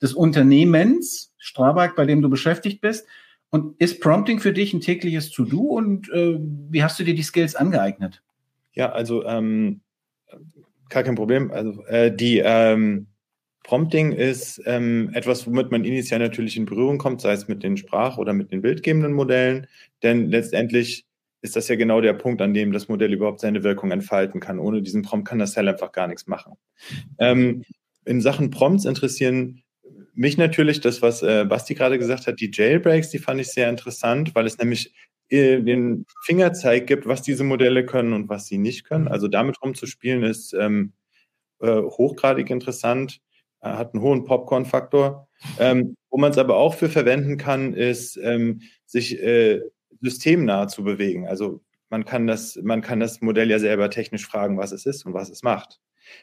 Speaker 4: des Unternehmens, Strabag, bei dem du beschäftigt bist. Und ist Prompting für dich ein tägliches To-Do und äh, wie hast du dir die Skills angeeignet?
Speaker 6: Ja, also ähm, gar kein Problem. Also äh, die ähm, Prompting ist ähm, etwas, womit man initial natürlich in Berührung kommt, sei es mit den Sprach- oder mit den bildgebenden Modellen, denn letztendlich ist das ja genau der Punkt, an dem das Modell überhaupt seine Wirkung entfalten kann. Ohne diesen Prompt kann das Cell einfach gar nichts machen. Ähm, in Sachen Prompts interessieren mich natürlich das, was äh, Basti gerade gesagt hat, die Jailbreaks, die fand ich sehr interessant, weil es nämlich äh, den Fingerzeig gibt, was diese Modelle können und was sie nicht können. Also damit rumzuspielen ist ähm, äh, hochgradig interessant, hat einen hohen Popcorn-Faktor. Ähm, wo man es aber auch für verwenden kann, ist, ähm, sich äh, systemnah zu bewegen. Also man kann, das, man kann das Modell ja selber technisch fragen, was es ist und was es macht.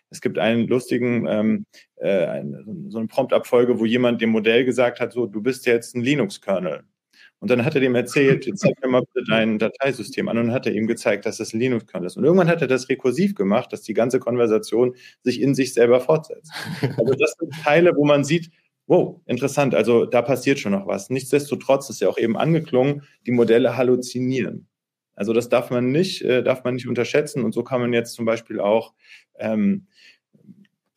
Speaker 6: Es gibt einen lustigen, ähm, äh, so eine Promptabfolge, wo jemand dem Modell gesagt hat, so, du bist jetzt ein Linux-Kernel. Und dann hat er dem erzählt, zeig mir mal bitte dein Dateisystem an und hat er ihm gezeigt, dass das Linux-Kernel ist. Und irgendwann hat er das rekursiv gemacht, dass die ganze Konversation sich in sich selber fortsetzt. Also das sind Teile, wo man sieht, wow, interessant, also da passiert schon noch was. Nichtsdestotrotz ist ja auch eben angeklungen, die Modelle halluzinieren. Also das darf man nicht, äh, darf man nicht unterschätzen. Und so kann man jetzt zum Beispiel auch ähm,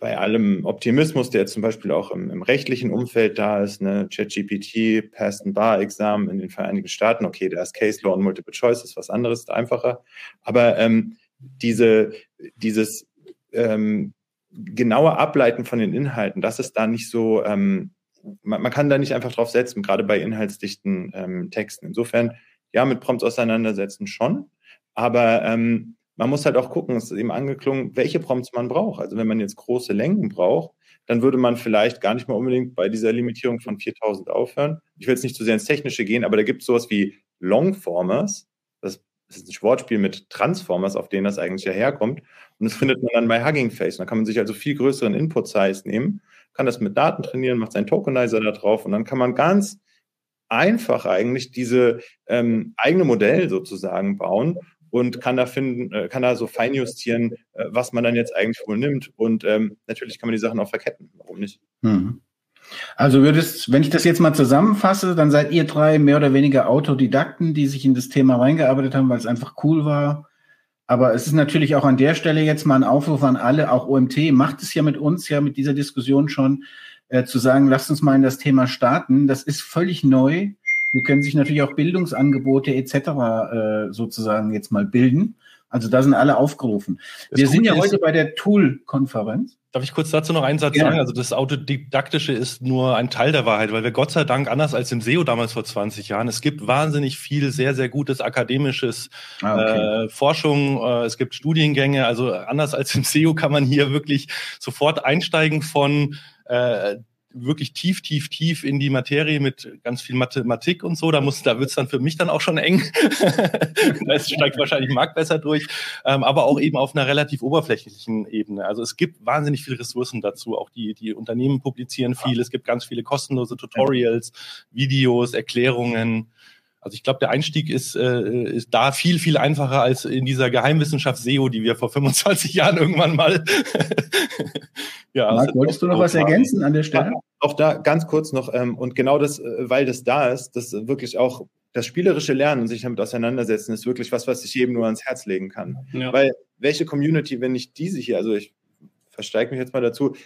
Speaker 6: bei allem Optimismus, der zum Beispiel auch im, im rechtlichen Umfeld da ist, ne, ChatGPT, passt ein Bar-Examen in den Vereinigten Staaten, okay, da ist Case Law und Multiple Choice, ist was anderes, ist einfacher. Aber ähm, diese, dieses ähm, genaue Ableiten von den Inhalten, das ist da nicht so, ähm, man, man, kann da nicht einfach drauf setzen, gerade bei inhaltsdichten ähm, Texten. Insofern ja, mit Prompts auseinandersetzen schon. Aber ähm, man muss halt auch gucken, es ist eben angeklungen, welche Prompts man braucht. Also wenn man jetzt große Längen braucht, dann würde man vielleicht gar nicht mal unbedingt bei dieser Limitierung von 4000 aufhören. Ich will jetzt nicht zu sehr ins Technische gehen, aber da gibt es sowas wie Longformers. Das ist ein Wortspiel mit Transformers, auf denen das eigentlich ja herkommt. Und das findet man dann bei Hugging Face. Da kann man sich also viel größeren Input-Size nehmen, kann das mit Daten trainieren, macht seinen Tokenizer da drauf und dann kann man ganz einfach eigentlich diese ähm, eigene Modell sozusagen bauen und kann da finden, äh, kann da so feinjustieren, äh, was man dann jetzt eigentlich wohl nimmt. Und ähm, natürlich kann man die Sachen auch verketten. Warum nicht?
Speaker 4: Mhm. Also würdest, wenn ich das jetzt mal zusammenfasse, dann seid ihr drei mehr oder weniger Autodidakten, die sich in das Thema reingearbeitet haben, weil es einfach cool war. Aber es ist natürlich auch an der Stelle jetzt mal ein Aufruf an alle, auch OMT macht es ja mit uns, ja mit dieser Diskussion schon, äh, zu sagen, lasst uns mal in das Thema starten. Das ist völlig neu. Wir können sich natürlich auch Bildungsangebote etc. Äh, sozusagen jetzt mal bilden. Also da sind alle aufgerufen. Das Wir sind ja heute bei der Tool-Konferenz.
Speaker 3: Darf ich kurz dazu noch einen Satz ja. sagen? Also das Autodidaktische ist nur ein Teil der Wahrheit, weil wir Gott sei Dank, anders als im SEO damals vor 20 Jahren, es gibt wahnsinnig viel sehr, sehr gutes akademisches ah, okay. äh, Forschung, äh, es gibt Studiengänge, also anders als im SEO kann man hier wirklich sofort einsteigen von äh, wirklich tief, tief, tief in die Materie mit ganz viel Mathematik und so. Da muss, da wird's dann für mich dann auch schon eng. da steigt wahrscheinlich Markt besser durch, ähm, aber auch eben auf einer relativ oberflächlichen Ebene. Also es gibt wahnsinnig viele Ressourcen dazu. Auch die, die Unternehmen publizieren viel. Es gibt ganz viele kostenlose Tutorials, Videos, Erklärungen. Also ich glaube, der Einstieg ist, äh, ist da viel, viel einfacher als in dieser Geheimwissenschaft SEO, die wir vor 25 Jahren irgendwann mal.
Speaker 4: ja, Marc, also wolltest du noch was ergänzen an der Stelle?
Speaker 6: Auch da ganz kurz noch, ähm, und genau das, äh, weil das da ist, das wirklich auch das spielerische Lernen und sich damit auseinandersetzen, ist wirklich was, was ich jedem nur ans Herz legen kann. Ja. Weil welche Community, wenn nicht diese hier, also ich versteige mich jetzt mal dazu,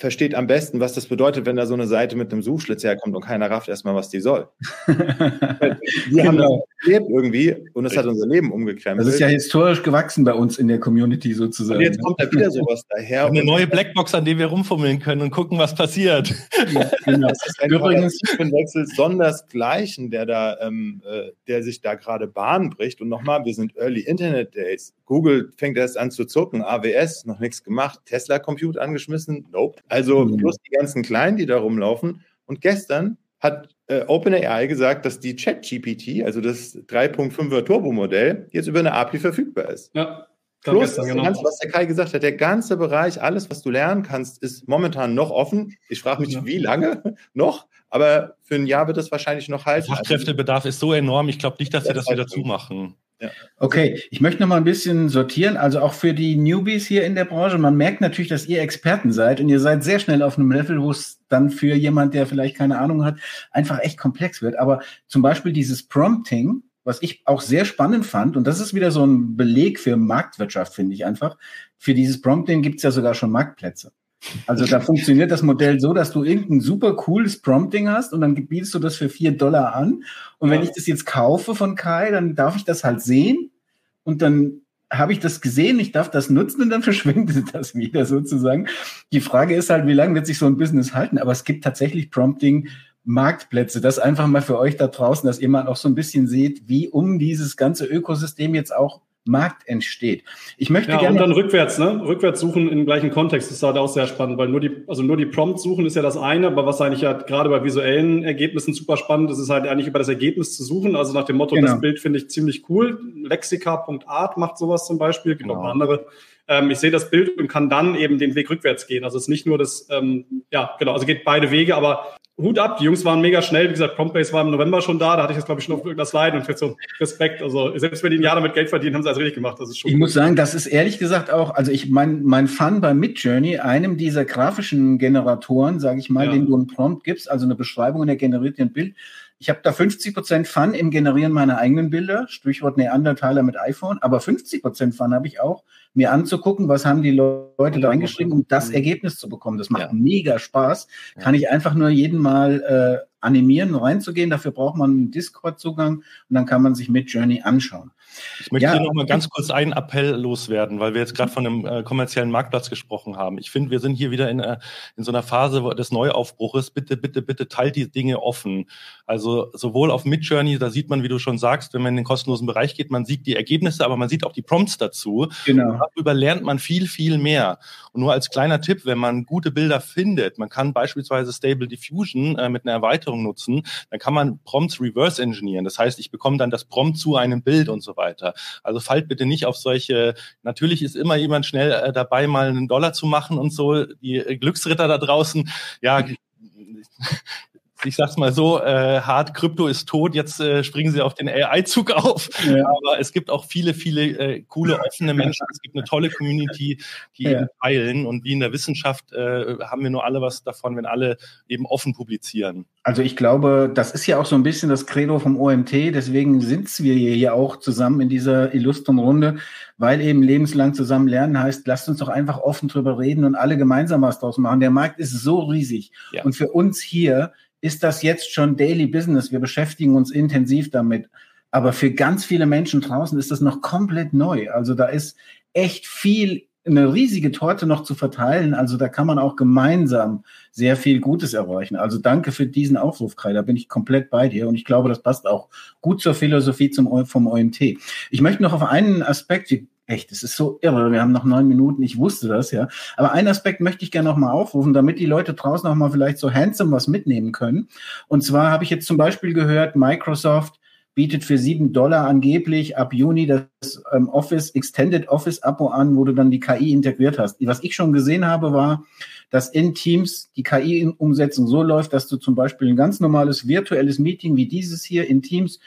Speaker 6: versteht am besten, was das bedeutet, wenn da so eine Seite mit einem Suchschlitz herkommt und keiner rafft erstmal, was die soll. wir haben genau. das erlebt irgendwie und es hat unser Leben umgekrempelt.
Speaker 4: Das ist ja historisch gewachsen bei uns in der Community sozusagen. Und
Speaker 6: jetzt kommt da wieder sowas daher.
Speaker 3: Eine neue Blackbox, an der wir rumfummeln können und gucken, was passiert.
Speaker 6: Ja, genau. Das ist ein Übrigens Wechsel sondersgleichen, der da, ähm, äh, der sich da gerade Bahn bricht. Und nochmal, wir sind Early Internet Days. Google fängt erst an zu zucken, AWS noch nichts gemacht, Tesla Compute angeschmissen, nope. Also mhm. bloß die ganzen Kleinen, die da rumlaufen. Und gestern hat äh, OpenAI gesagt, dass die ChatGPT, also das 3.5er Turbo-Modell, jetzt über eine API verfügbar ist. Ja. Plus, das genau. ganze, was der Kai gesagt hat, der ganze Bereich, alles, was du lernen kannst, ist momentan noch offen. Ich frage mich, ja. wie lange noch, aber für ein Jahr wird es wahrscheinlich noch halten.
Speaker 3: Fachkräftebedarf ist so enorm, ich glaube nicht, dass sie das wieder zumachen.
Speaker 4: Okay, ich möchte noch mal ein bisschen sortieren. Also auch für die Newbies hier in der Branche. Man merkt natürlich, dass ihr Experten seid und ihr seid sehr schnell auf einem Level, wo es dann für jemand, der vielleicht keine Ahnung hat, einfach echt komplex wird. Aber zum Beispiel dieses Prompting, was ich auch sehr spannend fand, und das ist wieder so ein Beleg für Marktwirtschaft, finde ich einfach. Für dieses Prompting gibt es ja sogar schon Marktplätze. Also da funktioniert das Modell so, dass du irgendein super cooles Prompting hast und dann bietest du das für vier Dollar an. Und wenn ich das jetzt kaufe von Kai, dann darf ich das halt sehen und dann habe ich das gesehen, ich darf das nutzen und dann verschwindet das wieder sozusagen. Die Frage ist halt, wie lange wird sich so ein Business halten? Aber es gibt tatsächlich Prompting Marktplätze. Das einfach mal für euch da draußen, dass ihr mal auch so ein bisschen seht, wie um dieses ganze Ökosystem jetzt auch Markt entsteht. Ich möchte
Speaker 5: ja,
Speaker 4: gerne.
Speaker 5: Und dann rückwärts, ne? Rückwärts suchen im gleichen Kontext ist halt auch sehr spannend, weil nur die, also nur die Prompt suchen ist ja das eine, aber was eigentlich ja gerade bei visuellen Ergebnissen super spannend ist, ist halt eigentlich über das Ergebnis zu suchen. Also nach dem Motto, genau. das Bild finde ich ziemlich cool. Lexika.art macht sowas zum Beispiel, gibt genau. auch andere. Ähm, ich sehe das Bild und kann dann eben den Weg rückwärts gehen. Also es ist nicht nur das, ähm, ja, genau, also geht beide Wege, aber Hut ab, die Jungs waren mega schnell. Wie gesagt, Promptbase war im November schon da. Da hatte ich jetzt, glaube ich, schon auf irgendeiner Slide und jetzt so Respekt. Also, selbst wenn die ein Jahr damit Geld verdienen, haben sie alles richtig gemacht.
Speaker 4: Das ist schon ich gut. muss sagen, das ist ehrlich gesagt auch, also ich, mein, mein Fun bei Midjourney, einem dieser grafischen Generatoren, sage ich mal, ja. den du einen Prompt gibst, also eine Beschreibung und er generiert dir ein Bild. Ich habe da 50 Prozent Fun im Generieren meiner eigenen Bilder, Stichwort Neandertaler mit iPhone, aber 50 Prozent Fun habe ich auch, mir anzugucken, was haben die Leute da reingeschrieben, um das Ergebnis zu bekommen. Das macht ja. mega Spaß. Kann ich einfach nur jeden Mal äh, animieren, reinzugehen. Dafür braucht man einen Discord-Zugang und dann kann man sich mit Journey anschauen.
Speaker 3: Ich möchte ja, hier noch mal ganz kurz einen Appell loswerden, weil wir jetzt gerade von einem äh, kommerziellen Marktplatz gesprochen haben. Ich finde, wir sind hier wieder in, äh, in so einer Phase des Neuaufbruches. Bitte, bitte, bitte teilt die Dinge offen. Also sowohl auf Midjourney, da sieht man, wie du schon sagst, wenn man in den kostenlosen Bereich geht, man sieht die Ergebnisse, aber man sieht auch die Prompts dazu. Genau. Darüber lernt man viel, viel mehr. Und nur als kleiner Tipp, wenn man gute Bilder findet, man kann beispielsweise Stable Diffusion äh, mit einer Erweiterung nutzen, dann kann man Prompts reverse engineeren. Das heißt, ich bekomme dann das Prompt zu einem Bild und so weiter. Also fallt bitte nicht auf solche, natürlich ist immer jemand schnell äh, dabei, mal einen Dollar zu machen und so, die Glücksritter da draußen, ja, ich sag's mal so, äh, hart, Krypto ist tot, jetzt äh, springen sie auf den AI-Zug auf. Ja. Aber es gibt auch viele, viele äh, coole, offene Menschen. Es gibt eine tolle Community, die ja. eben teilen. Und wie in der Wissenschaft äh, haben wir nur alle was davon, wenn alle eben offen publizieren.
Speaker 4: Also ich glaube, das ist ja auch so ein bisschen das Credo vom OMT. Deswegen sind wir hier auch zusammen in dieser illustren Runde, weil eben lebenslang zusammen lernen heißt, lasst uns doch einfach offen drüber reden und alle gemeinsam was draus machen. Der Markt ist so riesig. Ja. Und für uns hier ist das jetzt schon Daily Business. Wir beschäftigen uns intensiv damit. Aber für ganz viele Menschen draußen ist das noch komplett neu. Also da ist echt viel, eine riesige Torte noch zu verteilen. Also da kann man auch gemeinsam sehr viel Gutes erreichen. Also danke für diesen Aufruf, Kai. Da bin ich komplett bei dir. Und ich glaube, das passt auch gut zur Philosophie zum, vom OMT. Ich möchte noch auf einen Aspekt, Echt, es ist so irre. Wir haben noch neun Minuten. Ich wusste das, ja. Aber einen Aspekt möchte ich gerne noch mal aufrufen, damit die Leute draußen noch mal vielleicht so handsome was mitnehmen können. Und zwar habe ich jetzt zum Beispiel gehört, Microsoft bietet für sieben Dollar angeblich ab Juni das ähm, Office, Extended Office Abo an, wo du dann die KI integriert hast. Was ich schon gesehen habe, war, dass in Teams die KI-Umsetzung so läuft, dass du zum Beispiel ein ganz normales virtuelles Meeting wie dieses hier in Teams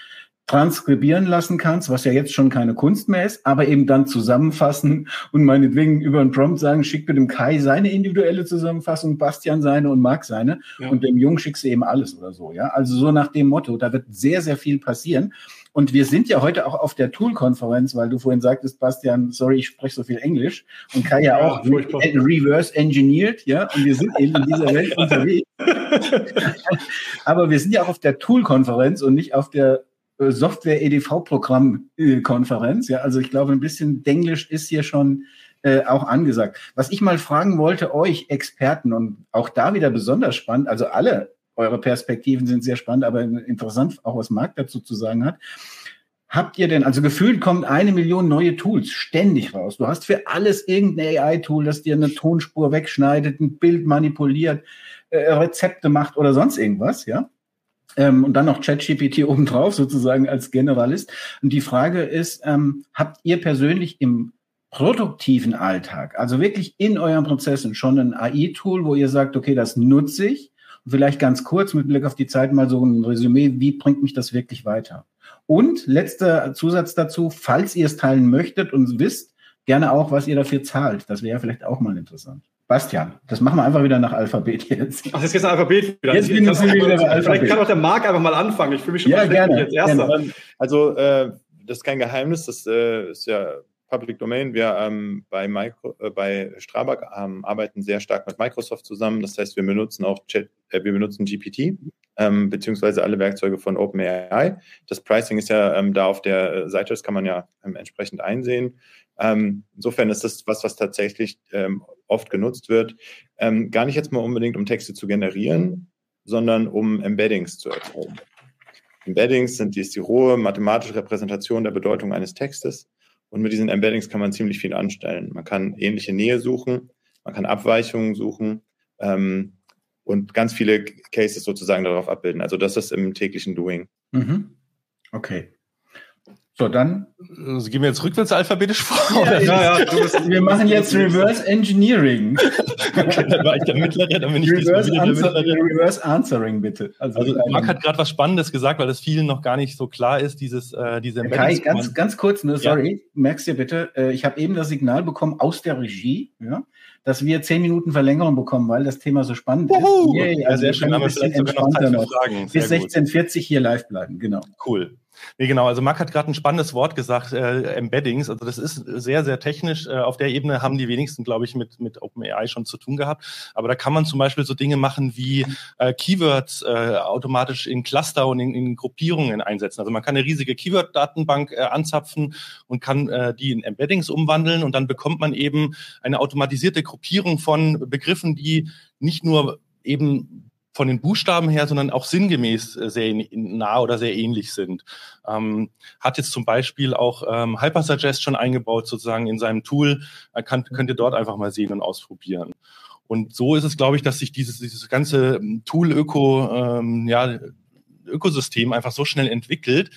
Speaker 4: transkribieren lassen kannst, was ja jetzt schon keine Kunst mehr ist, aber eben dann zusammenfassen und meinetwegen über einen Prompt sagen, schick mir dem Kai seine individuelle Zusammenfassung, Bastian seine und Marc seine ja. und dem Jungen schickst du eben alles oder so, ja. Also so nach dem Motto, da wird sehr, sehr viel passieren. Und wir sind ja heute auch auf der Tool-Konferenz, weil du vorhin sagtest, Bastian, sorry, ich spreche so viel Englisch und Kai ja, ja auch reverse engineert, ja, und wir sind eben in dieser Welt unterwegs. aber wir sind ja auch auf der Tool-Konferenz und nicht auf der Software-EDV-Programm-Konferenz. Ja, also ich glaube, ein bisschen Denglisch ist hier schon äh, auch angesagt. Was ich mal fragen wollte, euch Experten und auch da wieder besonders spannend, also alle eure Perspektiven sind sehr spannend, aber interessant auch, was Marc dazu zu sagen hat. Habt ihr denn, also gefühlt kommt eine Million neue Tools ständig raus. Du hast für alles irgendein AI-Tool, das dir eine Tonspur wegschneidet, ein Bild manipuliert, äh, Rezepte macht oder sonst irgendwas, ja? Ähm, und dann noch ChatGPT obendrauf sozusagen als Generalist. Und die Frage ist, ähm, habt ihr persönlich im produktiven Alltag, also wirklich in euren Prozessen schon ein AI-Tool, wo ihr sagt, okay, das nutze ich. Und vielleicht ganz kurz mit Blick auf die Zeit mal so ein Resümee, wie bringt mich das wirklich weiter? Und letzter Zusatz dazu, falls ihr es teilen möchtet und wisst, gerne auch, was ihr dafür zahlt. Das wäre vielleicht auch mal interessant. Bastian, das machen wir einfach wieder nach Alphabet jetzt.
Speaker 5: Ach, jetzt geht's nach Alphabet wieder.
Speaker 4: Jetzt bin ich wieder
Speaker 5: nach Alphabet. Vielleicht kann auch der Marc einfach mal anfangen. Ich fühle mich schon
Speaker 4: ja, gerne, jetzt
Speaker 6: erster. Gerne. Also, äh, das ist kein Geheimnis, das äh, ist ja Public Domain. Wir ähm, bei, Micro, äh, bei Strabag ähm, arbeiten sehr stark mit Microsoft zusammen. Das heißt, wir benutzen auch Chat, äh, wir benutzen GPT, ähm, beziehungsweise alle Werkzeuge von OpenAI. Das Pricing ist ja ähm, da auf der Seite, das kann man ja ähm, entsprechend einsehen. Ähm, insofern ist das was, was tatsächlich ähm, oft genutzt wird. Ähm, gar nicht jetzt mal unbedingt, um Texte zu generieren, sondern um Embeddings zu erzeugen. Embeddings sind die, ist die rohe mathematische Repräsentation der Bedeutung eines Textes. Und mit diesen Embeddings kann man ziemlich viel anstellen. Man kann ähnliche Nähe suchen, man kann Abweichungen suchen ähm, und ganz viele Cases sozusagen darauf abbilden. Also das ist im täglichen Doing.
Speaker 4: Mhm. Okay. So, dann.
Speaker 3: Also gehen wir jetzt rückwärts alphabetisch vor?
Speaker 4: Ja, ja, ja. wir machen jetzt Reverse Engineering.
Speaker 3: okay, dann war ich der Mittlere, dann bin ich
Speaker 4: Reverse, Answer, Reverse Answering, bitte.
Speaker 3: Also, also Marc hat gerade was Spannendes gesagt, weil es vielen noch gar nicht so klar ist, dieses, äh, diese
Speaker 4: Kai, ganz, ganz kurz, ne, sorry, ja. merkst du bitte, äh, ich habe eben das Signal bekommen aus der Regie, ja, dass wir zehn Minuten Verlängerung bekommen, weil das Thema so spannend
Speaker 3: Uhu. ist. Yay, also ja, sehr schön, aber
Speaker 4: vielleicht sogar noch Zeit für Fragen. Bis 16.40 hier live bleiben, genau.
Speaker 3: Cool. Nee, genau. Also Marc hat gerade ein spannendes Wort gesagt, äh, Embeddings. Also das ist sehr, sehr technisch. Äh, auf der Ebene haben die wenigsten, glaube ich, mit, mit OpenAI schon zu tun gehabt. Aber da kann man zum Beispiel so Dinge machen wie äh, Keywords äh, automatisch in Cluster und in, in Gruppierungen einsetzen. Also man kann eine riesige Keyword-Datenbank äh, anzapfen und kann äh, die in Embeddings umwandeln und dann bekommt man eben eine automatisierte Gruppierung von Begriffen, die nicht nur eben von den Buchstaben her, sondern auch sinngemäß äh, sehr nah oder sehr ähnlich sind. Ähm, hat jetzt zum Beispiel auch ähm, Hypersuggest schon eingebaut sozusagen in seinem Tool. Äh, kann, könnt ihr dort einfach mal sehen und ausprobieren. Und so ist es, glaube ich, dass sich dieses, dieses ganze Tool-Öko, ähm, ja, Ökosystem einfach so schnell entwickelt.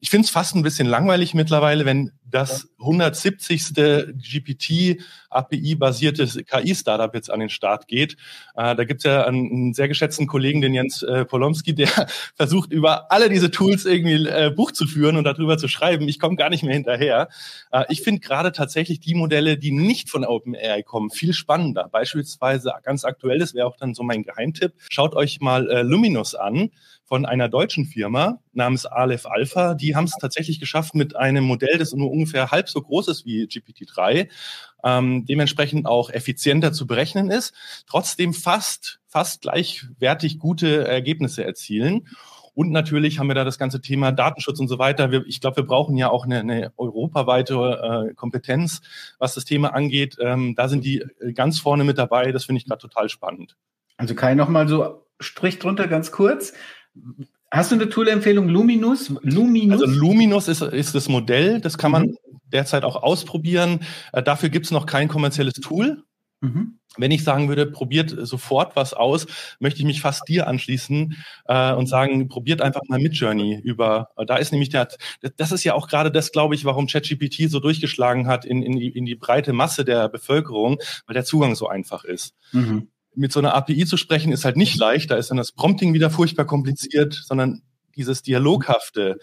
Speaker 3: Ich finde es fast ein bisschen langweilig mittlerweile, wenn das 170. GPT API-basierte KI-Startup jetzt an den Start geht. Äh, da gibt's ja einen, einen, sehr geschätzten Kollegen, den Jens äh, Polomski, der versucht, über alle diese Tools irgendwie äh, Buch zu führen und darüber zu schreiben. Ich komme gar nicht mehr hinterher. Äh, ich finde gerade tatsächlich die Modelle, die nicht von OpenAI kommen, viel spannender. Beispielsweise ganz aktuell, das wäre auch dann so mein Geheimtipp. Schaut euch mal äh, Luminous an von einer deutschen Firma namens Aleph Alpha. Die haben es tatsächlich geschafft mit einem Modell, das nur ungefähr halb so groß ist wie GPT-3, ähm, dementsprechend auch effizienter zu berechnen ist, trotzdem fast, fast gleichwertig gute Ergebnisse erzielen. Und natürlich haben wir da das ganze Thema Datenschutz und so weiter. Wir, ich glaube, wir brauchen ja auch eine, eine europaweite äh, Kompetenz, was das Thema angeht. Ähm, da sind die ganz vorne mit dabei. Das finde ich gerade total spannend.
Speaker 4: Also Kai, nochmal so Strich drunter ganz kurz. Hast du eine Tool-Empfehlung? Luminous?
Speaker 3: Luminous? Also Luminous ist, ist das Modell, das kann man mhm. derzeit auch ausprobieren. Äh, dafür gibt es noch kein kommerzielles Tool. Mhm. Wenn ich sagen würde, probiert sofort was aus, möchte ich mich fast dir anschließen äh, und sagen, probiert einfach mal Midjourney über. Äh, da ist nämlich der, das ist ja auch gerade das, glaube ich, warum ChatGPT so durchgeschlagen hat in, in, die, in die breite Masse der Bevölkerung, weil der Zugang so einfach ist. Mhm mit so einer API zu sprechen, ist halt nicht leicht. Da ist dann das Prompting wieder furchtbar kompliziert, sondern dieses Dialoghafte,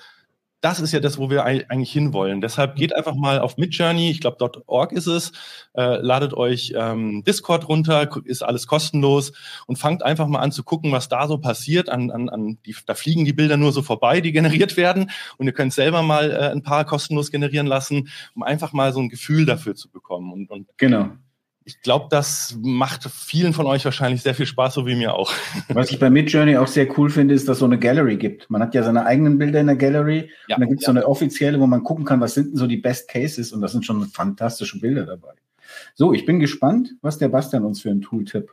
Speaker 3: das ist ja das, wo wir eigentlich hinwollen. Deshalb geht einfach mal auf Midjourney, ich glaube .org ist es, äh, ladet euch ähm, Discord runter, ist alles kostenlos und fangt einfach mal an zu gucken, was da so passiert. An, an, an die, da fliegen die Bilder nur so vorbei, die generiert werden und ihr könnt selber mal äh, ein paar kostenlos generieren lassen, um einfach mal so ein Gefühl dafür zu bekommen. Und, und
Speaker 4: genau
Speaker 3: ich glaube, das macht vielen von euch wahrscheinlich sehr viel Spaß, so wie mir auch.
Speaker 4: Was ich bei Midjourney auch sehr cool finde, ist, dass es so eine Gallery gibt. Man hat ja seine eigenen Bilder in der Gallery ja, und dann gibt es ja. so eine offizielle, wo man gucken kann, was sind denn so die Best Cases und das sind schon fantastische Bilder dabei. So, ich bin gespannt, was der Bastian uns für einen Tooltip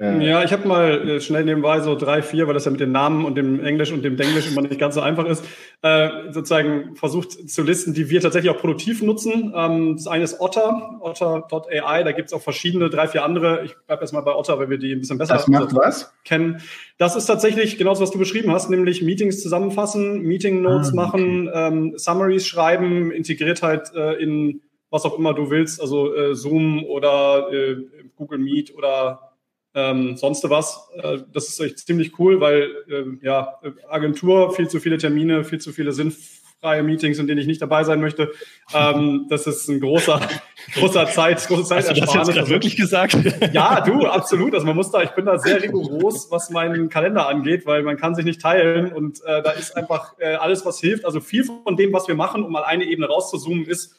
Speaker 5: ja, ich habe mal äh, schnell nebenbei so drei, vier, weil das ja mit den Namen und dem Englisch und dem Denglisch immer nicht ganz so einfach ist, äh, sozusagen versucht zu listen, die wir tatsächlich auch produktiv nutzen. Ähm, das eine ist Otter, otter.ai, da gibt es auch verschiedene, drei, vier andere. Ich bleibe erstmal bei Otter, weil wir die ein bisschen besser
Speaker 4: das macht was?
Speaker 5: kennen. Das ist tatsächlich genau das, was du beschrieben hast, nämlich Meetings zusammenfassen, Meeting Notes ah, okay. machen, ähm, Summaries schreiben, integriert halt äh, in was auch immer du willst, also äh, Zoom oder äh, Google Meet oder ähm, sonst was. Äh, das ist echt ziemlich cool, weil äh, ja, Agentur, viel zu viele Termine, viel zu viele sinnfreie Meetings, in denen ich nicht dabei sein möchte. Ähm, das ist ein großer, großer Zeit, große Zeit.
Speaker 3: Hast du das jetzt wirklich gesagt?
Speaker 5: Ja, du, absolut. Also man muss da, ich bin da sehr rigoros, was meinen Kalender angeht, weil man kann sich nicht teilen und äh, da ist einfach äh, alles, was hilft. Also viel von dem, was wir machen, um mal eine Ebene rauszuzoomen, ist,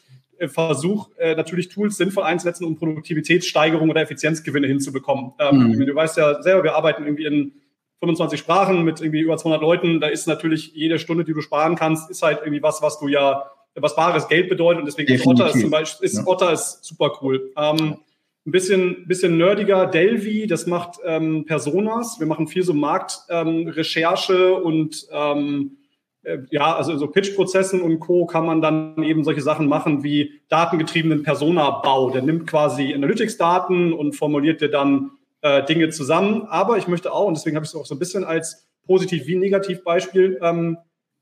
Speaker 5: Versuch, äh, natürlich Tools sinnvoll einzusetzen, um Produktivitätssteigerung oder Effizienzgewinne hinzubekommen. Ähm, mhm. Du weißt ja selber, wir arbeiten irgendwie in 25 Sprachen mit irgendwie über 200 Leuten. Da ist natürlich jede Stunde, die du sparen kannst, ist halt irgendwie was, was du ja, was bares Geld bedeutet. Und deswegen ist Otter ist zum Beispiel, ist, ja. Otter ist super cool. Ähm, ein bisschen, bisschen nerdiger, Delvi, das macht ähm, Personas. Wir machen viel so Marktrecherche ähm, und ähm, äh, ja, also so Pitch-Prozessen und Co. kann man dann eben solche Sachen machen wie datengetriebenen Persona-Bau. Der nimmt quasi Analytics-Daten und formuliert dir dann äh, Dinge zusammen. Aber ich möchte auch, und deswegen habe ich es auch so ein bisschen als positiv wie negativ Beispiel ähm,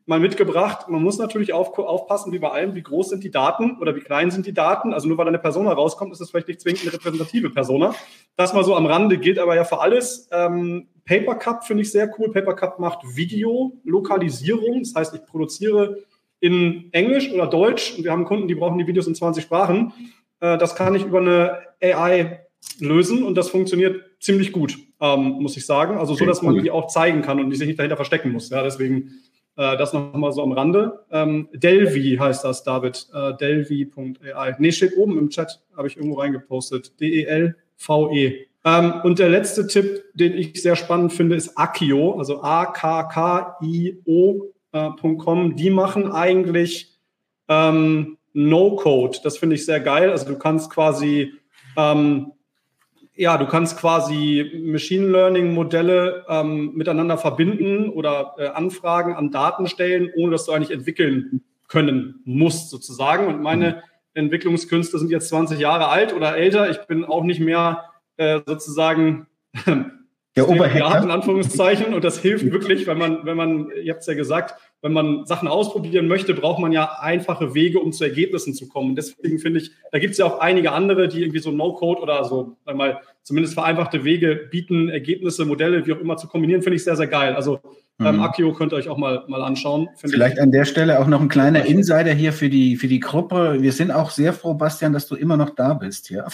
Speaker 5: mal mitgebracht. Man muss natürlich auf, aufpassen, wie bei allem, wie groß sind die Daten oder wie klein sind die Daten. Also nur weil eine Persona rauskommt, ist das vielleicht nicht zwingend eine repräsentative Persona. Das mal so am Rande gilt aber ja für alles. Ähm, Papercup finde ich sehr cool. Papercup macht Video-Lokalisierung. Das heißt, ich produziere in Englisch oder Deutsch und wir haben Kunden, die brauchen die Videos in 20 Sprachen. Äh, das kann ich über eine AI lösen und das funktioniert ziemlich gut, ähm, muss ich sagen. Also so, dass man die auch zeigen kann und die sich nicht dahinter verstecken muss. Ja, deswegen äh, das nochmal so am Rande. Ähm, Delvi heißt das, David. Äh, Delvi.ai. Nee, steht oben im Chat, habe ich irgendwo reingepostet. D-E-L-V-E. -E. Ähm, und der letzte Tipp, den ich sehr spannend finde, ist Akio, also A-K-K-I-O.com. Äh, Die machen eigentlich ähm, No-Code. Das finde ich sehr geil. Also du kannst quasi ähm, ja, du kannst quasi Machine Learning Modelle ähm, miteinander verbinden oder äh, Anfragen an Daten stellen, ohne dass du eigentlich entwickeln können musst sozusagen. Und meine mhm. Entwicklungskünste sind jetzt 20 Jahre alt oder älter. Ich bin auch nicht mehr äh, sozusagen Der Oberhacker. in Anführungszeichen. Und das hilft wirklich, wenn man, wenn man, ihr habt es ja gesagt, wenn man Sachen ausprobieren möchte, braucht man ja einfache Wege, um zu Ergebnissen zu kommen. Deswegen finde ich, da gibt es ja auch einige andere, die irgendwie so No-Code oder so, mal, zumindest vereinfachte Wege bieten, Ergebnisse, Modelle, wie auch immer zu kombinieren, finde ich sehr, sehr geil. Also ähm, mhm. Akio könnt ihr euch auch mal, mal anschauen.
Speaker 4: Vielleicht an der Stelle auch noch ein kleiner Insider hier für die, für die Gruppe. Wir sind auch sehr froh, Bastian, dass du immer noch da bist. Ja,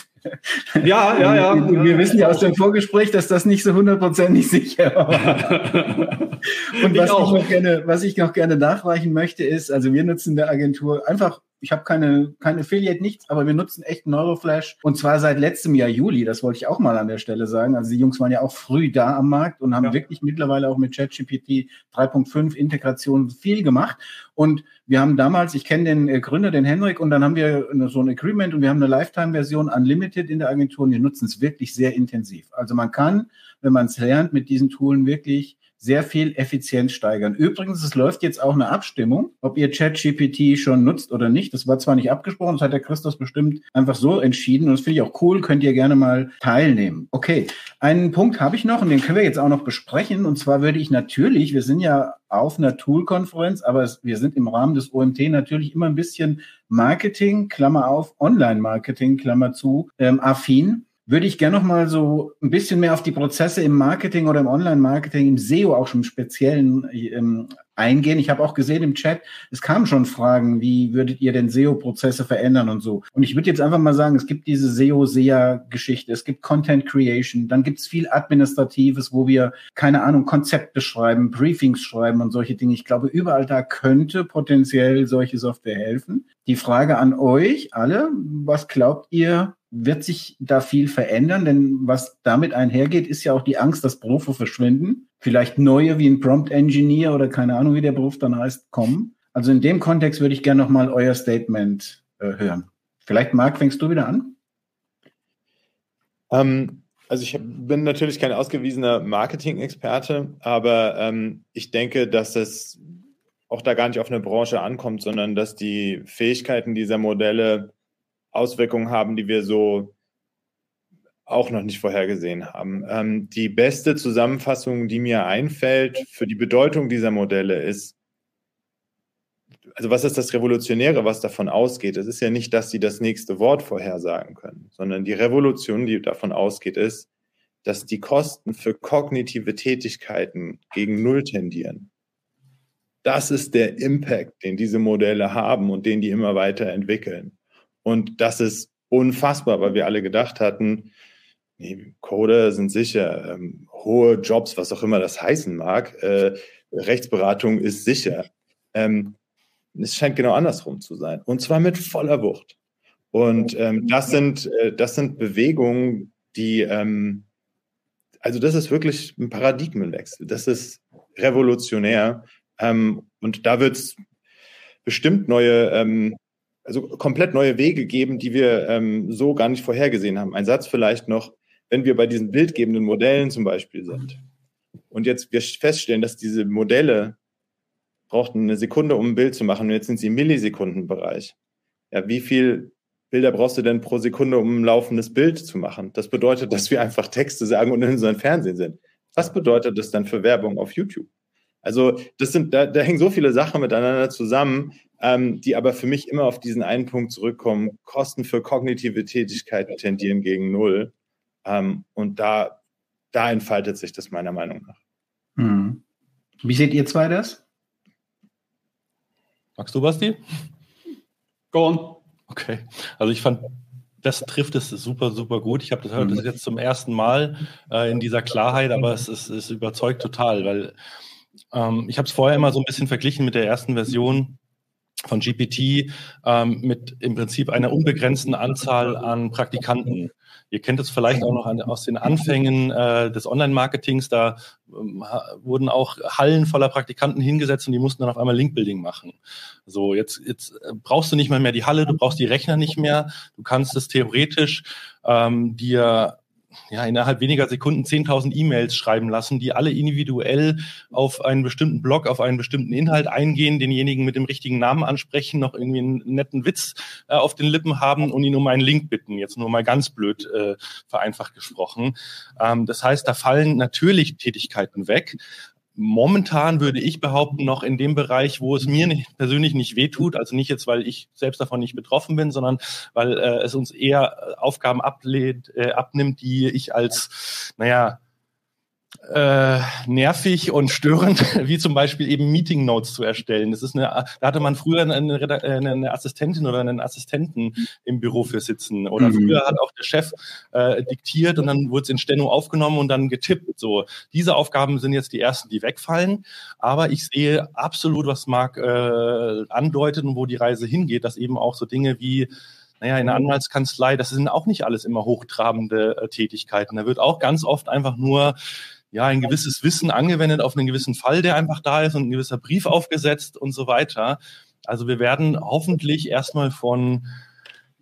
Speaker 5: ja, ja. ja
Speaker 4: wir, wir wissen ja aus dem Vorgespräch, dass das nicht so hundertprozentig sicher war. Und was ich, ich, noch gerne, was ich noch gerne nachreichen möchte, ist, also wir nutzen der Agentur einfach ich habe keine, keine Affiliate, nichts, aber wir nutzen echt Neuroflash und zwar seit letztem Jahr Juli, das wollte ich auch mal an der Stelle sagen. Also die Jungs waren ja auch früh da am Markt und haben ja. wirklich mittlerweile auch mit ChatGPT 3.5 Integration viel gemacht. Und wir haben damals, ich kenne den äh, Gründer, den Henrik, und dann haben wir so ein Agreement und wir haben eine Lifetime-Version Unlimited in der Agentur und wir nutzen es wirklich sehr intensiv. Also man kann, wenn man es lernt, mit diesen Toolen wirklich sehr viel Effizienz steigern. Übrigens, es läuft jetzt auch eine Abstimmung, ob ihr ChatGPT schon nutzt oder nicht. Das war zwar nicht abgesprochen, das hat der Christus bestimmt einfach so entschieden und das finde ich auch cool, könnt ihr gerne mal teilnehmen. Okay, einen Punkt habe ich noch und den können wir jetzt auch noch besprechen und zwar würde ich natürlich, wir sind ja auf einer Tool-Konferenz, aber wir sind im Rahmen des OMT natürlich immer ein bisschen Marketing, Klammer auf, Online-Marketing, Klammer zu, ähm, affin würde ich gerne noch mal so ein bisschen mehr auf die Prozesse im Marketing oder im Online-Marketing, im SEO auch schon Speziellen ähm, eingehen. Ich habe auch gesehen im Chat, es kamen schon Fragen, wie würdet ihr denn SEO-Prozesse verändern und so. Und ich würde jetzt einfach mal sagen, es gibt diese SEO-SEA-Geschichte, es gibt Content Creation, dann gibt es viel Administratives, wo wir, keine Ahnung, Konzepte schreiben, Briefings schreiben und solche Dinge. Ich glaube, überall da könnte potenziell solche Software helfen. Die Frage an euch alle, was glaubt ihr, wird sich da viel verändern, denn was damit einhergeht, ist ja auch die Angst, dass Berufe verschwinden. Vielleicht neue wie ein Prompt Engineer oder keine Ahnung, wie der Beruf dann heißt, kommen. Also in dem Kontext würde ich gerne nochmal euer Statement äh, hören. Vielleicht, Marc, fängst du wieder an?
Speaker 6: Ähm, also ich bin natürlich kein ausgewiesener Marketing-Experte, aber ähm, ich denke, dass es auch da gar nicht auf eine Branche ankommt, sondern dass die Fähigkeiten dieser Modelle Auswirkungen haben, die wir so auch noch nicht vorhergesehen haben. Ähm, die beste Zusammenfassung, die mir einfällt für die Bedeutung dieser Modelle ist, also was ist das Revolutionäre, was davon ausgeht? Es ist ja nicht, dass sie das nächste Wort vorhersagen können, sondern die Revolution, die davon ausgeht, ist, dass die Kosten für kognitive Tätigkeiten gegen Null tendieren. Das ist der Impact, den diese Modelle haben und den die immer weiter entwickeln. Und das ist unfassbar, weil wir alle gedacht hatten, nee, Coder sind sicher, ähm, hohe Jobs, was auch immer das heißen mag, äh, Rechtsberatung ist sicher. Ähm, es scheint genau andersrum zu sein. Und zwar mit voller Wucht. Und ähm, das, sind, äh, das sind Bewegungen, die, ähm, also das ist wirklich ein Paradigmenwechsel. Das ist revolutionär. Ähm, und da wird es bestimmt neue ähm, also komplett neue Wege geben, die wir ähm, so gar nicht vorhergesehen haben. Ein Satz vielleicht noch, wenn wir bei diesen bildgebenden Modellen zum Beispiel sind und jetzt wir feststellen, dass diese Modelle brauchten eine Sekunde, um ein Bild zu machen und jetzt sind sie im Millisekundenbereich. Ja, wie viel Bilder brauchst du denn pro Sekunde, um ein laufendes Bild zu machen? Das bedeutet, dass wir einfach Texte sagen und in unserem Fernsehen sind. Was bedeutet das dann für Werbung auf YouTube? Also das sind, da, da hängen so viele Sachen miteinander zusammen, ähm, die aber für mich immer auf diesen einen Punkt zurückkommen. Kosten für kognitive Tätigkeiten tendieren gegen Null. Ähm, und da, da entfaltet sich das meiner Meinung nach.
Speaker 4: Hm. Wie seht ihr zwei das?
Speaker 3: Magst du, Basti?
Speaker 5: Go on.
Speaker 3: Okay. Also ich fand, das trifft es super, super gut. Ich habe das, das jetzt zum ersten Mal äh, in dieser Klarheit, aber es, es, es überzeugt total, weil ähm, ich habe es vorher immer so ein bisschen verglichen mit der ersten Version von GPT ähm, mit im Prinzip einer unbegrenzten Anzahl an Praktikanten. Ihr kennt es vielleicht auch noch an, aus den Anfängen äh, des Online-Marketings. Da ähm, wurden auch Hallen voller Praktikanten hingesetzt und die mussten dann auf einmal Link-Building machen. So, jetzt, jetzt äh, brauchst du nicht mal mehr die Halle, du brauchst die Rechner nicht mehr. Du kannst es theoretisch ähm, dir ja, innerhalb weniger Sekunden 10.000 E-Mails schreiben lassen, die alle individuell auf einen bestimmten Blog, auf einen bestimmten Inhalt eingehen, denjenigen mit dem richtigen Namen ansprechen, noch irgendwie einen netten Witz äh, auf den Lippen haben und ihn um einen Link bitten. Jetzt nur mal ganz blöd äh, vereinfacht gesprochen. Ähm, das heißt, da fallen natürlich Tätigkeiten weg momentan würde ich behaupten, noch in dem Bereich, wo es mir nicht, persönlich nicht wehtut, also nicht jetzt, weil ich selbst davon nicht betroffen bin, sondern weil äh, es uns eher Aufgaben ablehnt, äh, abnimmt, die ich als, naja, äh, nervig und störend, wie zum Beispiel eben Meeting Notes zu erstellen. Das ist eine, da hatte man früher eine, eine Assistentin oder einen Assistenten im Büro für sitzen. Oder mhm. früher hat auch der Chef äh, diktiert und dann wurde es in Steno aufgenommen und dann getippt. So, diese Aufgaben sind jetzt die ersten, die wegfallen. Aber ich sehe absolut, was Marc äh, andeutet und wo die Reise hingeht, dass eben auch so Dinge wie naja, in der Anwaltskanzlei, das sind auch nicht alles immer hochtrabende äh, Tätigkeiten. Da wird auch ganz oft einfach nur ja, ein gewisses Wissen angewendet auf einen gewissen Fall, der einfach da ist und ein gewisser Brief aufgesetzt und so weiter. Also wir werden hoffentlich erstmal von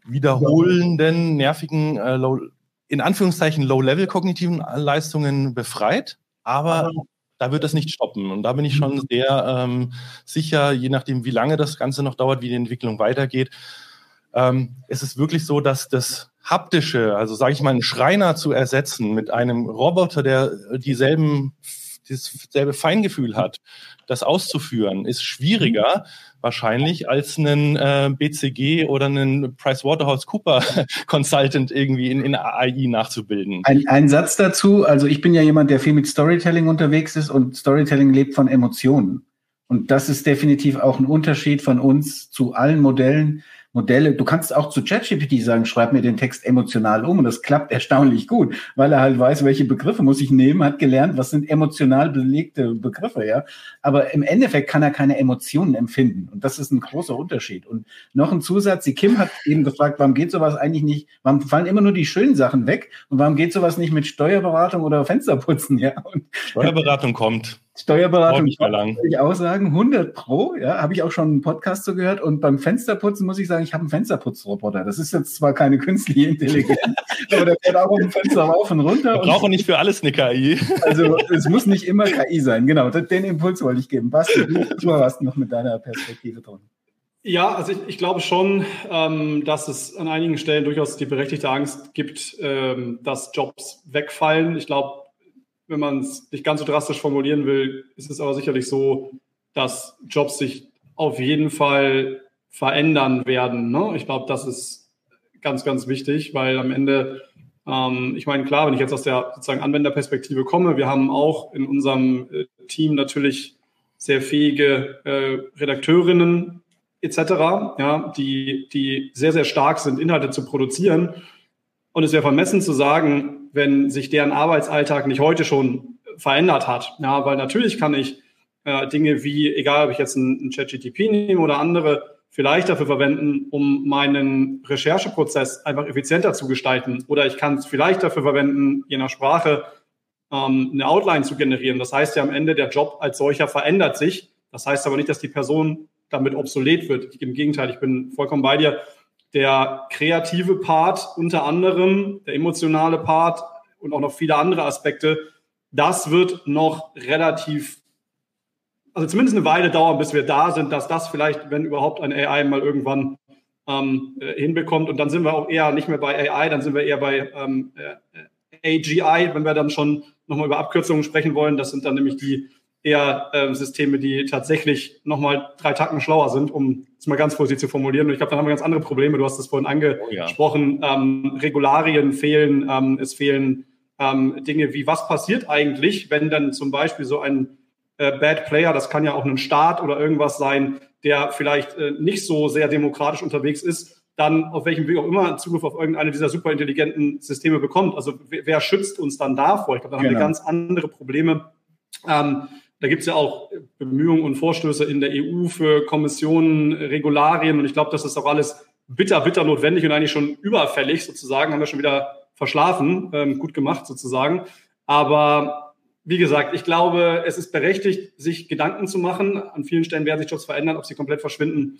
Speaker 3: wiederholenden, nervigen, äh, low, in Anführungszeichen low-level kognitiven Leistungen befreit, aber da wird das nicht stoppen. Und da bin ich schon mhm. sehr ähm, sicher, je nachdem, wie lange das Ganze noch dauert, wie die Entwicklung weitergeht, ähm, ist es wirklich so, dass das haptische, also sage ich mal, einen Schreiner zu ersetzen mit einem Roboter, der dieselben dasselbe Feingefühl hat, das auszuführen, ist schwieriger wahrscheinlich als einen äh, BCG oder einen PricewaterhouseCooper Consultant irgendwie in, in AI nachzubilden.
Speaker 4: Ein, ein Satz dazu, also ich bin ja jemand, der viel mit Storytelling unterwegs ist und Storytelling lebt von Emotionen. Und das ist definitiv auch ein Unterschied von uns zu allen Modellen, Modelle. Du kannst auch zu ChatGPT sagen, schreib mir den Text emotional um und das klappt erstaunlich gut, weil er halt weiß, welche Begriffe muss ich nehmen, hat gelernt, was sind emotional belegte Begriffe, ja. Aber im Endeffekt kann er keine Emotionen empfinden und das ist ein großer Unterschied. Und noch ein Zusatz, die Kim hat eben gefragt, warum geht sowas eigentlich nicht, warum fallen immer nur die schönen Sachen weg und warum geht sowas nicht mit Steuerberatung oder Fensterputzen, ja. Und
Speaker 3: Steuerberatung kommt.
Speaker 4: Steuerberatung würde ich auch sagen, 100 pro, ja, habe ich auch schon einen Podcast so gehört. Und beim Fensterputzen muss ich sagen, ich habe einen Fensterputzroboter. Das ist jetzt zwar keine künstliche Intelligenz, aber der fährt auch auf dem Fenster rauf und runter.
Speaker 3: Wir brauchen nicht für alles eine KI.
Speaker 4: Also es muss nicht immer KI sein, genau. Den Impuls wollte ich geben. Basti, du hast noch mit deiner Perspektive drin.
Speaker 5: Ja, also ich, ich glaube schon, ähm, dass es an einigen Stellen durchaus die berechtigte Angst gibt, ähm, dass Jobs wegfallen. Ich glaube, wenn man es nicht ganz so drastisch formulieren will, ist es aber sicherlich so, dass Jobs sich auf jeden Fall verändern werden. Ne? Ich glaube, das ist ganz, ganz wichtig, weil am Ende, ähm, ich meine, klar, wenn ich jetzt aus der sozusagen Anwenderperspektive komme, wir haben auch in unserem äh, Team natürlich sehr fähige äh, Redakteurinnen etc., ja, die, die sehr, sehr stark sind, Inhalte zu produzieren. Und es wäre vermessen zu sagen, wenn sich deren Arbeitsalltag nicht heute schon verändert hat. Ja, weil natürlich kann ich äh, Dinge wie, egal ob ich jetzt ein, ChatGTP nehme oder andere, vielleicht dafür verwenden, um meinen Rechercheprozess einfach effizienter zu gestalten. Oder ich kann es vielleicht dafür verwenden, je nach Sprache ähm, eine Outline zu generieren. Das heißt ja am Ende, der Job als solcher verändert sich. Das heißt aber nicht, dass die Person damit obsolet wird. Im Gegenteil, ich bin vollkommen bei dir der kreative Part unter anderem, der emotionale Part und auch noch viele andere Aspekte, das wird noch relativ, also zumindest eine Weile dauern, bis wir da sind, dass das vielleicht, wenn überhaupt ein AI mal irgendwann ähm, äh, hinbekommt. Und dann sind wir auch eher nicht mehr bei AI, dann sind wir eher bei ähm, äh, AGI, wenn wir dann schon nochmal über Abkürzungen sprechen wollen. Das sind dann nämlich die eher äh, Systeme, die tatsächlich nochmal drei Tacken schlauer sind, um es mal ganz vorsichtig zu formulieren. Und ich glaube, dann haben wir ganz andere Probleme. Du hast es vorhin angesprochen. Oh, ja. ähm, Regularien fehlen, ähm, es fehlen ähm, Dinge wie, was passiert eigentlich, wenn dann zum Beispiel so ein äh, Bad Player, das kann ja auch ein Staat oder irgendwas sein, der vielleicht äh, nicht so sehr demokratisch unterwegs ist, dann auf welchem Weg auch immer Zugriff auf irgendeine dieser superintelligenten Systeme bekommt. Also wer, wer schützt uns dann davor? Ich glaube, da genau. haben wir genau. ganz andere Probleme. Ähm, da gibt es ja auch Bemühungen und Vorstöße in der EU für Kommissionen, Regularien und ich glaube, das ist auch alles bitter, bitter notwendig und eigentlich schon überfällig sozusagen, haben wir schon wieder verschlafen, ähm, gut gemacht sozusagen. Aber wie gesagt, ich glaube, es ist berechtigt, sich Gedanken zu machen. An vielen Stellen werden sich Jobs verändern, ob sie komplett verschwinden,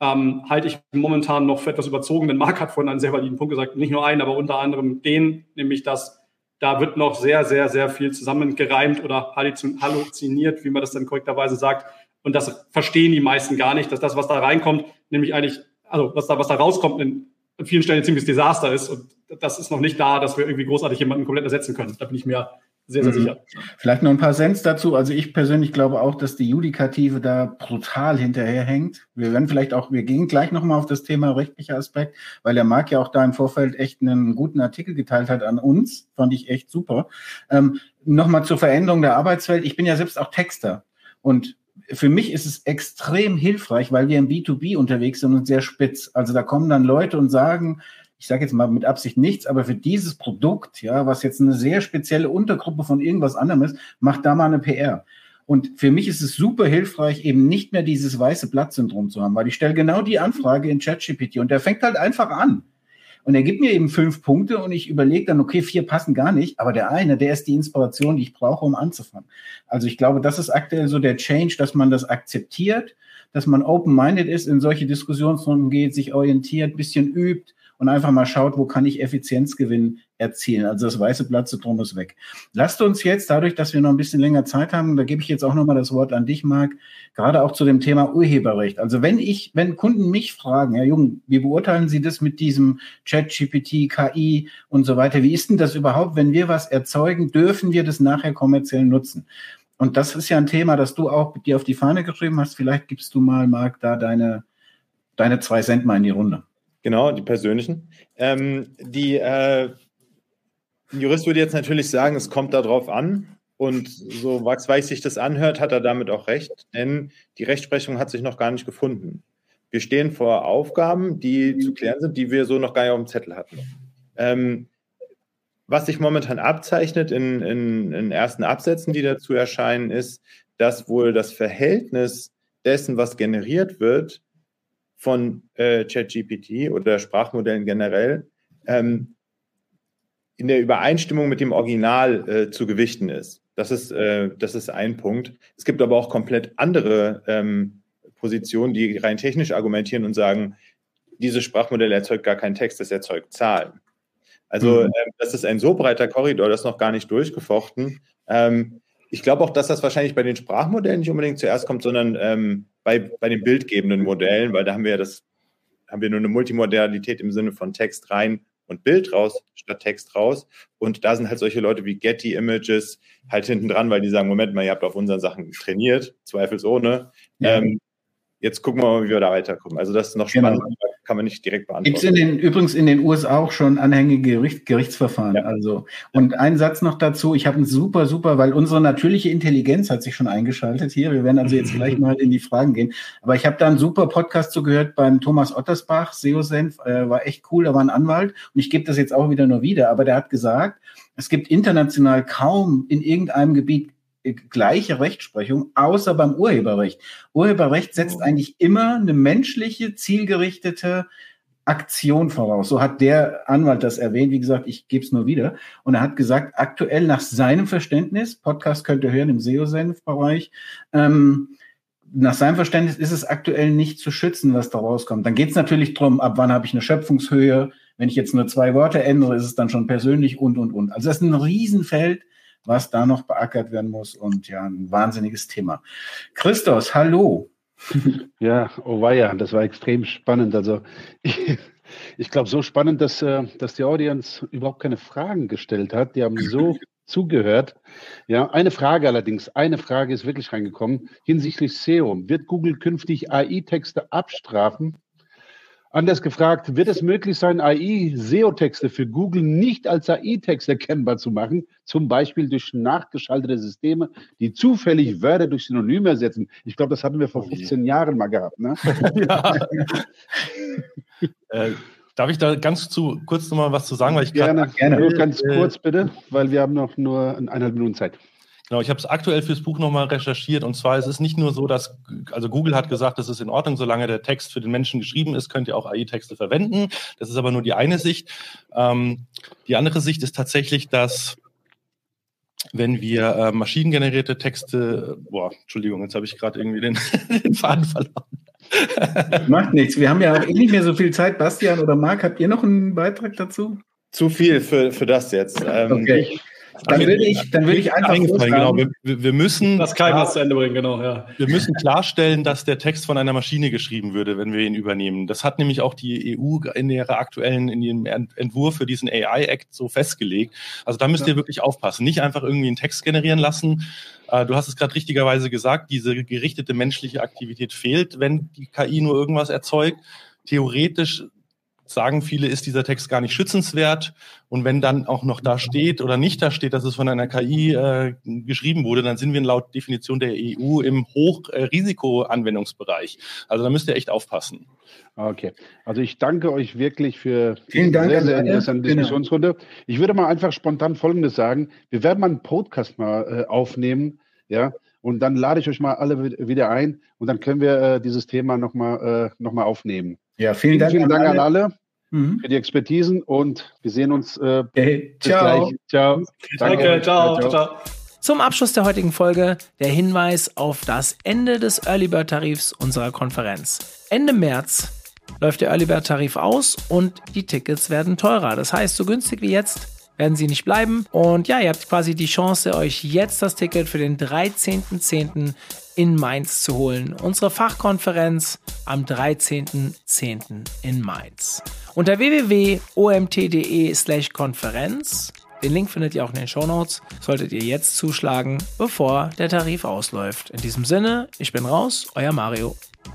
Speaker 5: ähm, halte ich momentan noch für etwas überzogen. Denn Marc hat vorhin einen sehr validen Punkt gesagt, nicht nur einen, aber unter anderem den, nämlich dass da wird noch sehr, sehr, sehr viel zusammengereimt oder halluziniert, wie man das dann korrekterweise sagt. Und das verstehen die meisten gar nicht, dass das, was da reinkommt, nämlich eigentlich, also was da, was da rauskommt, in, vielen Stellen ein ziemliches Desaster ist. Und das ist noch nicht da, dass wir irgendwie großartig jemanden komplett ersetzen können. Da bin ich mir sehr, sehr mhm. sicher.
Speaker 4: Vielleicht noch ein paar Cents dazu. Also ich persönlich glaube auch, dass die Judikative da brutal hinterherhängt. Wir werden vielleicht auch, wir gehen gleich nochmal auf das Thema rechtlicher Aspekt, weil der Marc ja auch da im Vorfeld echt einen guten Artikel geteilt hat an uns. Fand ich echt super. Ähm, nochmal zur Veränderung der Arbeitswelt. Ich bin ja selbst auch Texter. Und für mich ist es extrem hilfreich, weil wir im B2B unterwegs sind und sehr spitz. Also da kommen dann Leute und sagen, ich sage jetzt mal mit Absicht nichts, aber für dieses Produkt, ja, was jetzt eine sehr spezielle Untergruppe von irgendwas anderem ist, macht da mal eine PR. Und für mich ist es super hilfreich, eben nicht mehr dieses weiße Blatt-Syndrom zu haben, weil ich stelle genau die Anfrage in ChatGPT und der fängt halt einfach an. Und er gibt mir eben fünf Punkte und ich überlege dann, okay, vier passen gar nicht, aber der eine, der ist die Inspiration, die ich brauche, um anzufangen. Also ich glaube, das ist aktuell so der Change, dass man das akzeptiert, dass man open-minded ist, in solche Diskussionsrunden geht, sich orientiert, bisschen übt und einfach mal schaut, wo kann ich Effizienzgewinn erzielen. Also das weiße Blatt-Syndrom ist weg. Lasst uns jetzt, dadurch, dass wir noch ein bisschen länger Zeit haben, da gebe ich jetzt auch nochmal das Wort an dich, Marc, gerade auch zu dem Thema Urheberrecht. Also wenn ich, wenn Kunden mich fragen, Herr Jung, wie beurteilen Sie das mit diesem Chat, GPT, KI und so weiter? Wie ist denn das überhaupt, wenn wir was erzeugen, dürfen wir das nachher kommerziell nutzen? Und das ist ja ein Thema, das du auch dir auf die Fahne geschrieben hast. Vielleicht gibst du mal, Marc, da deine, deine zwei Cent mal in die Runde.
Speaker 6: Genau, die persönlichen. Ähm, die äh, ein Jurist würde jetzt natürlich sagen, es kommt darauf an. Und so wachsweich sich das anhört, hat er damit auch recht, denn die Rechtsprechung hat sich noch gar nicht gefunden. Wir stehen vor Aufgaben, die zu klären sind, die wir so noch gar nicht auf dem Zettel hatten. Ähm, was sich momentan abzeichnet in, in, in ersten Absätzen, die dazu erscheinen, ist, dass wohl das Verhältnis dessen, was generiert wird, von äh, ChatGPT oder Sprachmodellen generell ähm, in der Übereinstimmung mit dem Original äh, zu gewichten ist. Das ist, äh, das ist ein Punkt. Es gibt aber auch komplett andere ähm, Positionen, die rein technisch argumentieren und sagen, dieses Sprachmodell erzeugt gar keinen Text, es erzeugt Zahlen. Also mhm. äh, das ist ein so breiter Korridor, das ist noch gar nicht durchgefochten. Ähm, ich glaube auch, dass das wahrscheinlich bei den Sprachmodellen nicht unbedingt zuerst kommt, sondern ähm, bei, bei den bildgebenden Modellen, weil da haben wir ja das, haben wir nur eine Multimodalität im Sinne von Text rein und Bild raus statt Text raus. Und da sind halt solche Leute wie Getty Images halt hinten dran, weil die sagen, Moment mal, ihr habt auf unseren Sachen trainiert, zweifelsohne. Ja. Ähm, jetzt gucken wir mal, wie wir da weiterkommen. Also das ist noch spannend, genau. Kann man nicht direkt beantworten.
Speaker 4: Gibt es in den, übrigens in den USA auch schon anhängige Gericht, Gerichtsverfahren. Ja. Also und ein Satz noch dazu, ich habe einen super, super, weil unsere natürliche Intelligenz hat sich schon eingeschaltet hier. Wir werden also jetzt gleich mal in die Fragen gehen. Aber ich habe da einen super Podcast zugehört beim Thomas Ottersbach, SEO-Senf, äh, war echt cool, da war ein Anwalt und ich gebe das jetzt auch wieder nur wieder, aber der hat gesagt, es gibt international kaum in irgendeinem Gebiet gleiche Rechtsprechung, außer beim Urheberrecht. Urheberrecht setzt oh. eigentlich immer eine menschliche, zielgerichtete Aktion voraus. So hat der Anwalt das erwähnt. Wie gesagt, ich gebe es nur wieder. Und er hat gesagt, aktuell nach seinem Verständnis, Podcast könnt ihr hören im SEO-Senf-Bereich, ähm, nach seinem Verständnis ist es aktuell nicht zu schützen, was da rauskommt. Dann geht es natürlich darum, ab wann habe ich eine Schöpfungshöhe. Wenn ich jetzt nur zwei Worte ändere, ist es dann schon persönlich und, und, und. Also das ist ein Riesenfeld, was da noch beackert werden muss und ja, ein wahnsinniges Thema. Christos, hallo.
Speaker 7: Ja, oh weia, das war extrem spannend. Also ich, ich glaube, so spannend, dass, äh, dass die Audience überhaupt keine Fragen gestellt hat. Die haben so zugehört. Ja, eine Frage allerdings, eine Frage ist wirklich reingekommen hinsichtlich SEO. Wird Google künftig AI-Texte abstrafen? Anders gefragt, wird es möglich sein, AI-SEO-Texte für Google nicht als AI-Text erkennbar zu machen, zum Beispiel durch nachgeschaltete Systeme, die zufällig Wörter durch Synonyme ersetzen? Ich glaube, das hatten wir vor 15 Jahren mal gehabt. Ne? ja.
Speaker 3: äh, darf ich da ganz zu, kurz noch mal was zu sagen? Weil ich
Speaker 7: gerne, gerne. Nur ganz äh, kurz bitte, weil wir haben noch nur eineinhalb Minuten Zeit.
Speaker 3: Genau, ich habe es aktuell fürs Buch nochmal recherchiert und zwar ist es nicht nur so, dass, also Google hat gesagt, es ist in Ordnung, solange der Text für den Menschen geschrieben ist, könnt ihr auch AI-Texte verwenden. Das ist aber nur die eine Sicht. Ähm, die andere Sicht ist tatsächlich, dass wenn wir äh, maschinengenerierte Texte, boah, Entschuldigung, jetzt habe ich gerade irgendwie den, den Faden verloren.
Speaker 4: Macht nichts. Wir haben ja auch eh nicht mehr so viel Zeit. Bastian oder Marc, habt ihr noch einen Beitrag dazu?
Speaker 6: zu viel für, für das jetzt.
Speaker 4: Ähm, okay. Dann würde ich, dann würde ich einfach
Speaker 3: genau. Wir, wir, müssen
Speaker 5: das Keim zu Ende bringen, genau. Ja.
Speaker 3: Wir müssen klarstellen, dass der Text von einer Maschine geschrieben würde, wenn wir ihn übernehmen. Das hat nämlich auch die EU in ihrer aktuellen in ihrem Entwurf für diesen AI Act so festgelegt. Also da müsst ja. ihr wirklich aufpassen, nicht einfach irgendwie einen Text generieren lassen. Äh, du hast es gerade richtigerweise gesagt, diese gerichtete menschliche Aktivität fehlt, wenn die KI nur irgendwas erzeugt. Theoretisch sagen viele, ist dieser Text gar nicht schützenswert. Und wenn dann auch noch da steht oder nicht da steht, dass es von einer KI äh, geschrieben wurde, dann sind wir laut Definition der EU im Hochrisikoanwendungsbereich. also da müsst ihr echt aufpassen.
Speaker 7: Okay, also ich danke euch wirklich für
Speaker 4: Vielen Dank,
Speaker 7: sehr, sehr interessante genau. Diskussionsrunde. Ich würde mal einfach spontan Folgendes sagen. Wir werden mal einen Podcast mal äh, aufnehmen, ja, und dann lade ich euch mal alle wieder ein und dann können wir äh, dieses Thema nochmal äh, noch aufnehmen.
Speaker 4: Ja, vielen, vielen Dank,
Speaker 7: vielen Dank an alle, mhm. für die Expertisen und wir sehen uns. Äh,
Speaker 4: okay. Ciao.
Speaker 7: Ciao.
Speaker 5: Danke. Danke. Ciao. ciao. ciao.
Speaker 1: Zum Abschluss der heutigen Folge der Hinweis auf das Ende des Early Bird Tarifs unserer Konferenz. Ende März läuft der Early Bird Tarif aus und die Tickets werden teurer. Das heißt, so günstig wie jetzt werden sie nicht bleiben. Und ja, ihr habt quasi die Chance, euch jetzt das Ticket für den 13.10. in Mainz zu holen. Unsere Fachkonferenz am 13.10. in Mainz. Unter www.omt.de slash Konferenz den Link findet ihr auch in den Show Notes. Solltet ihr jetzt zuschlagen, bevor der Tarif ausläuft. In diesem Sinne, ich bin raus, euer Mario.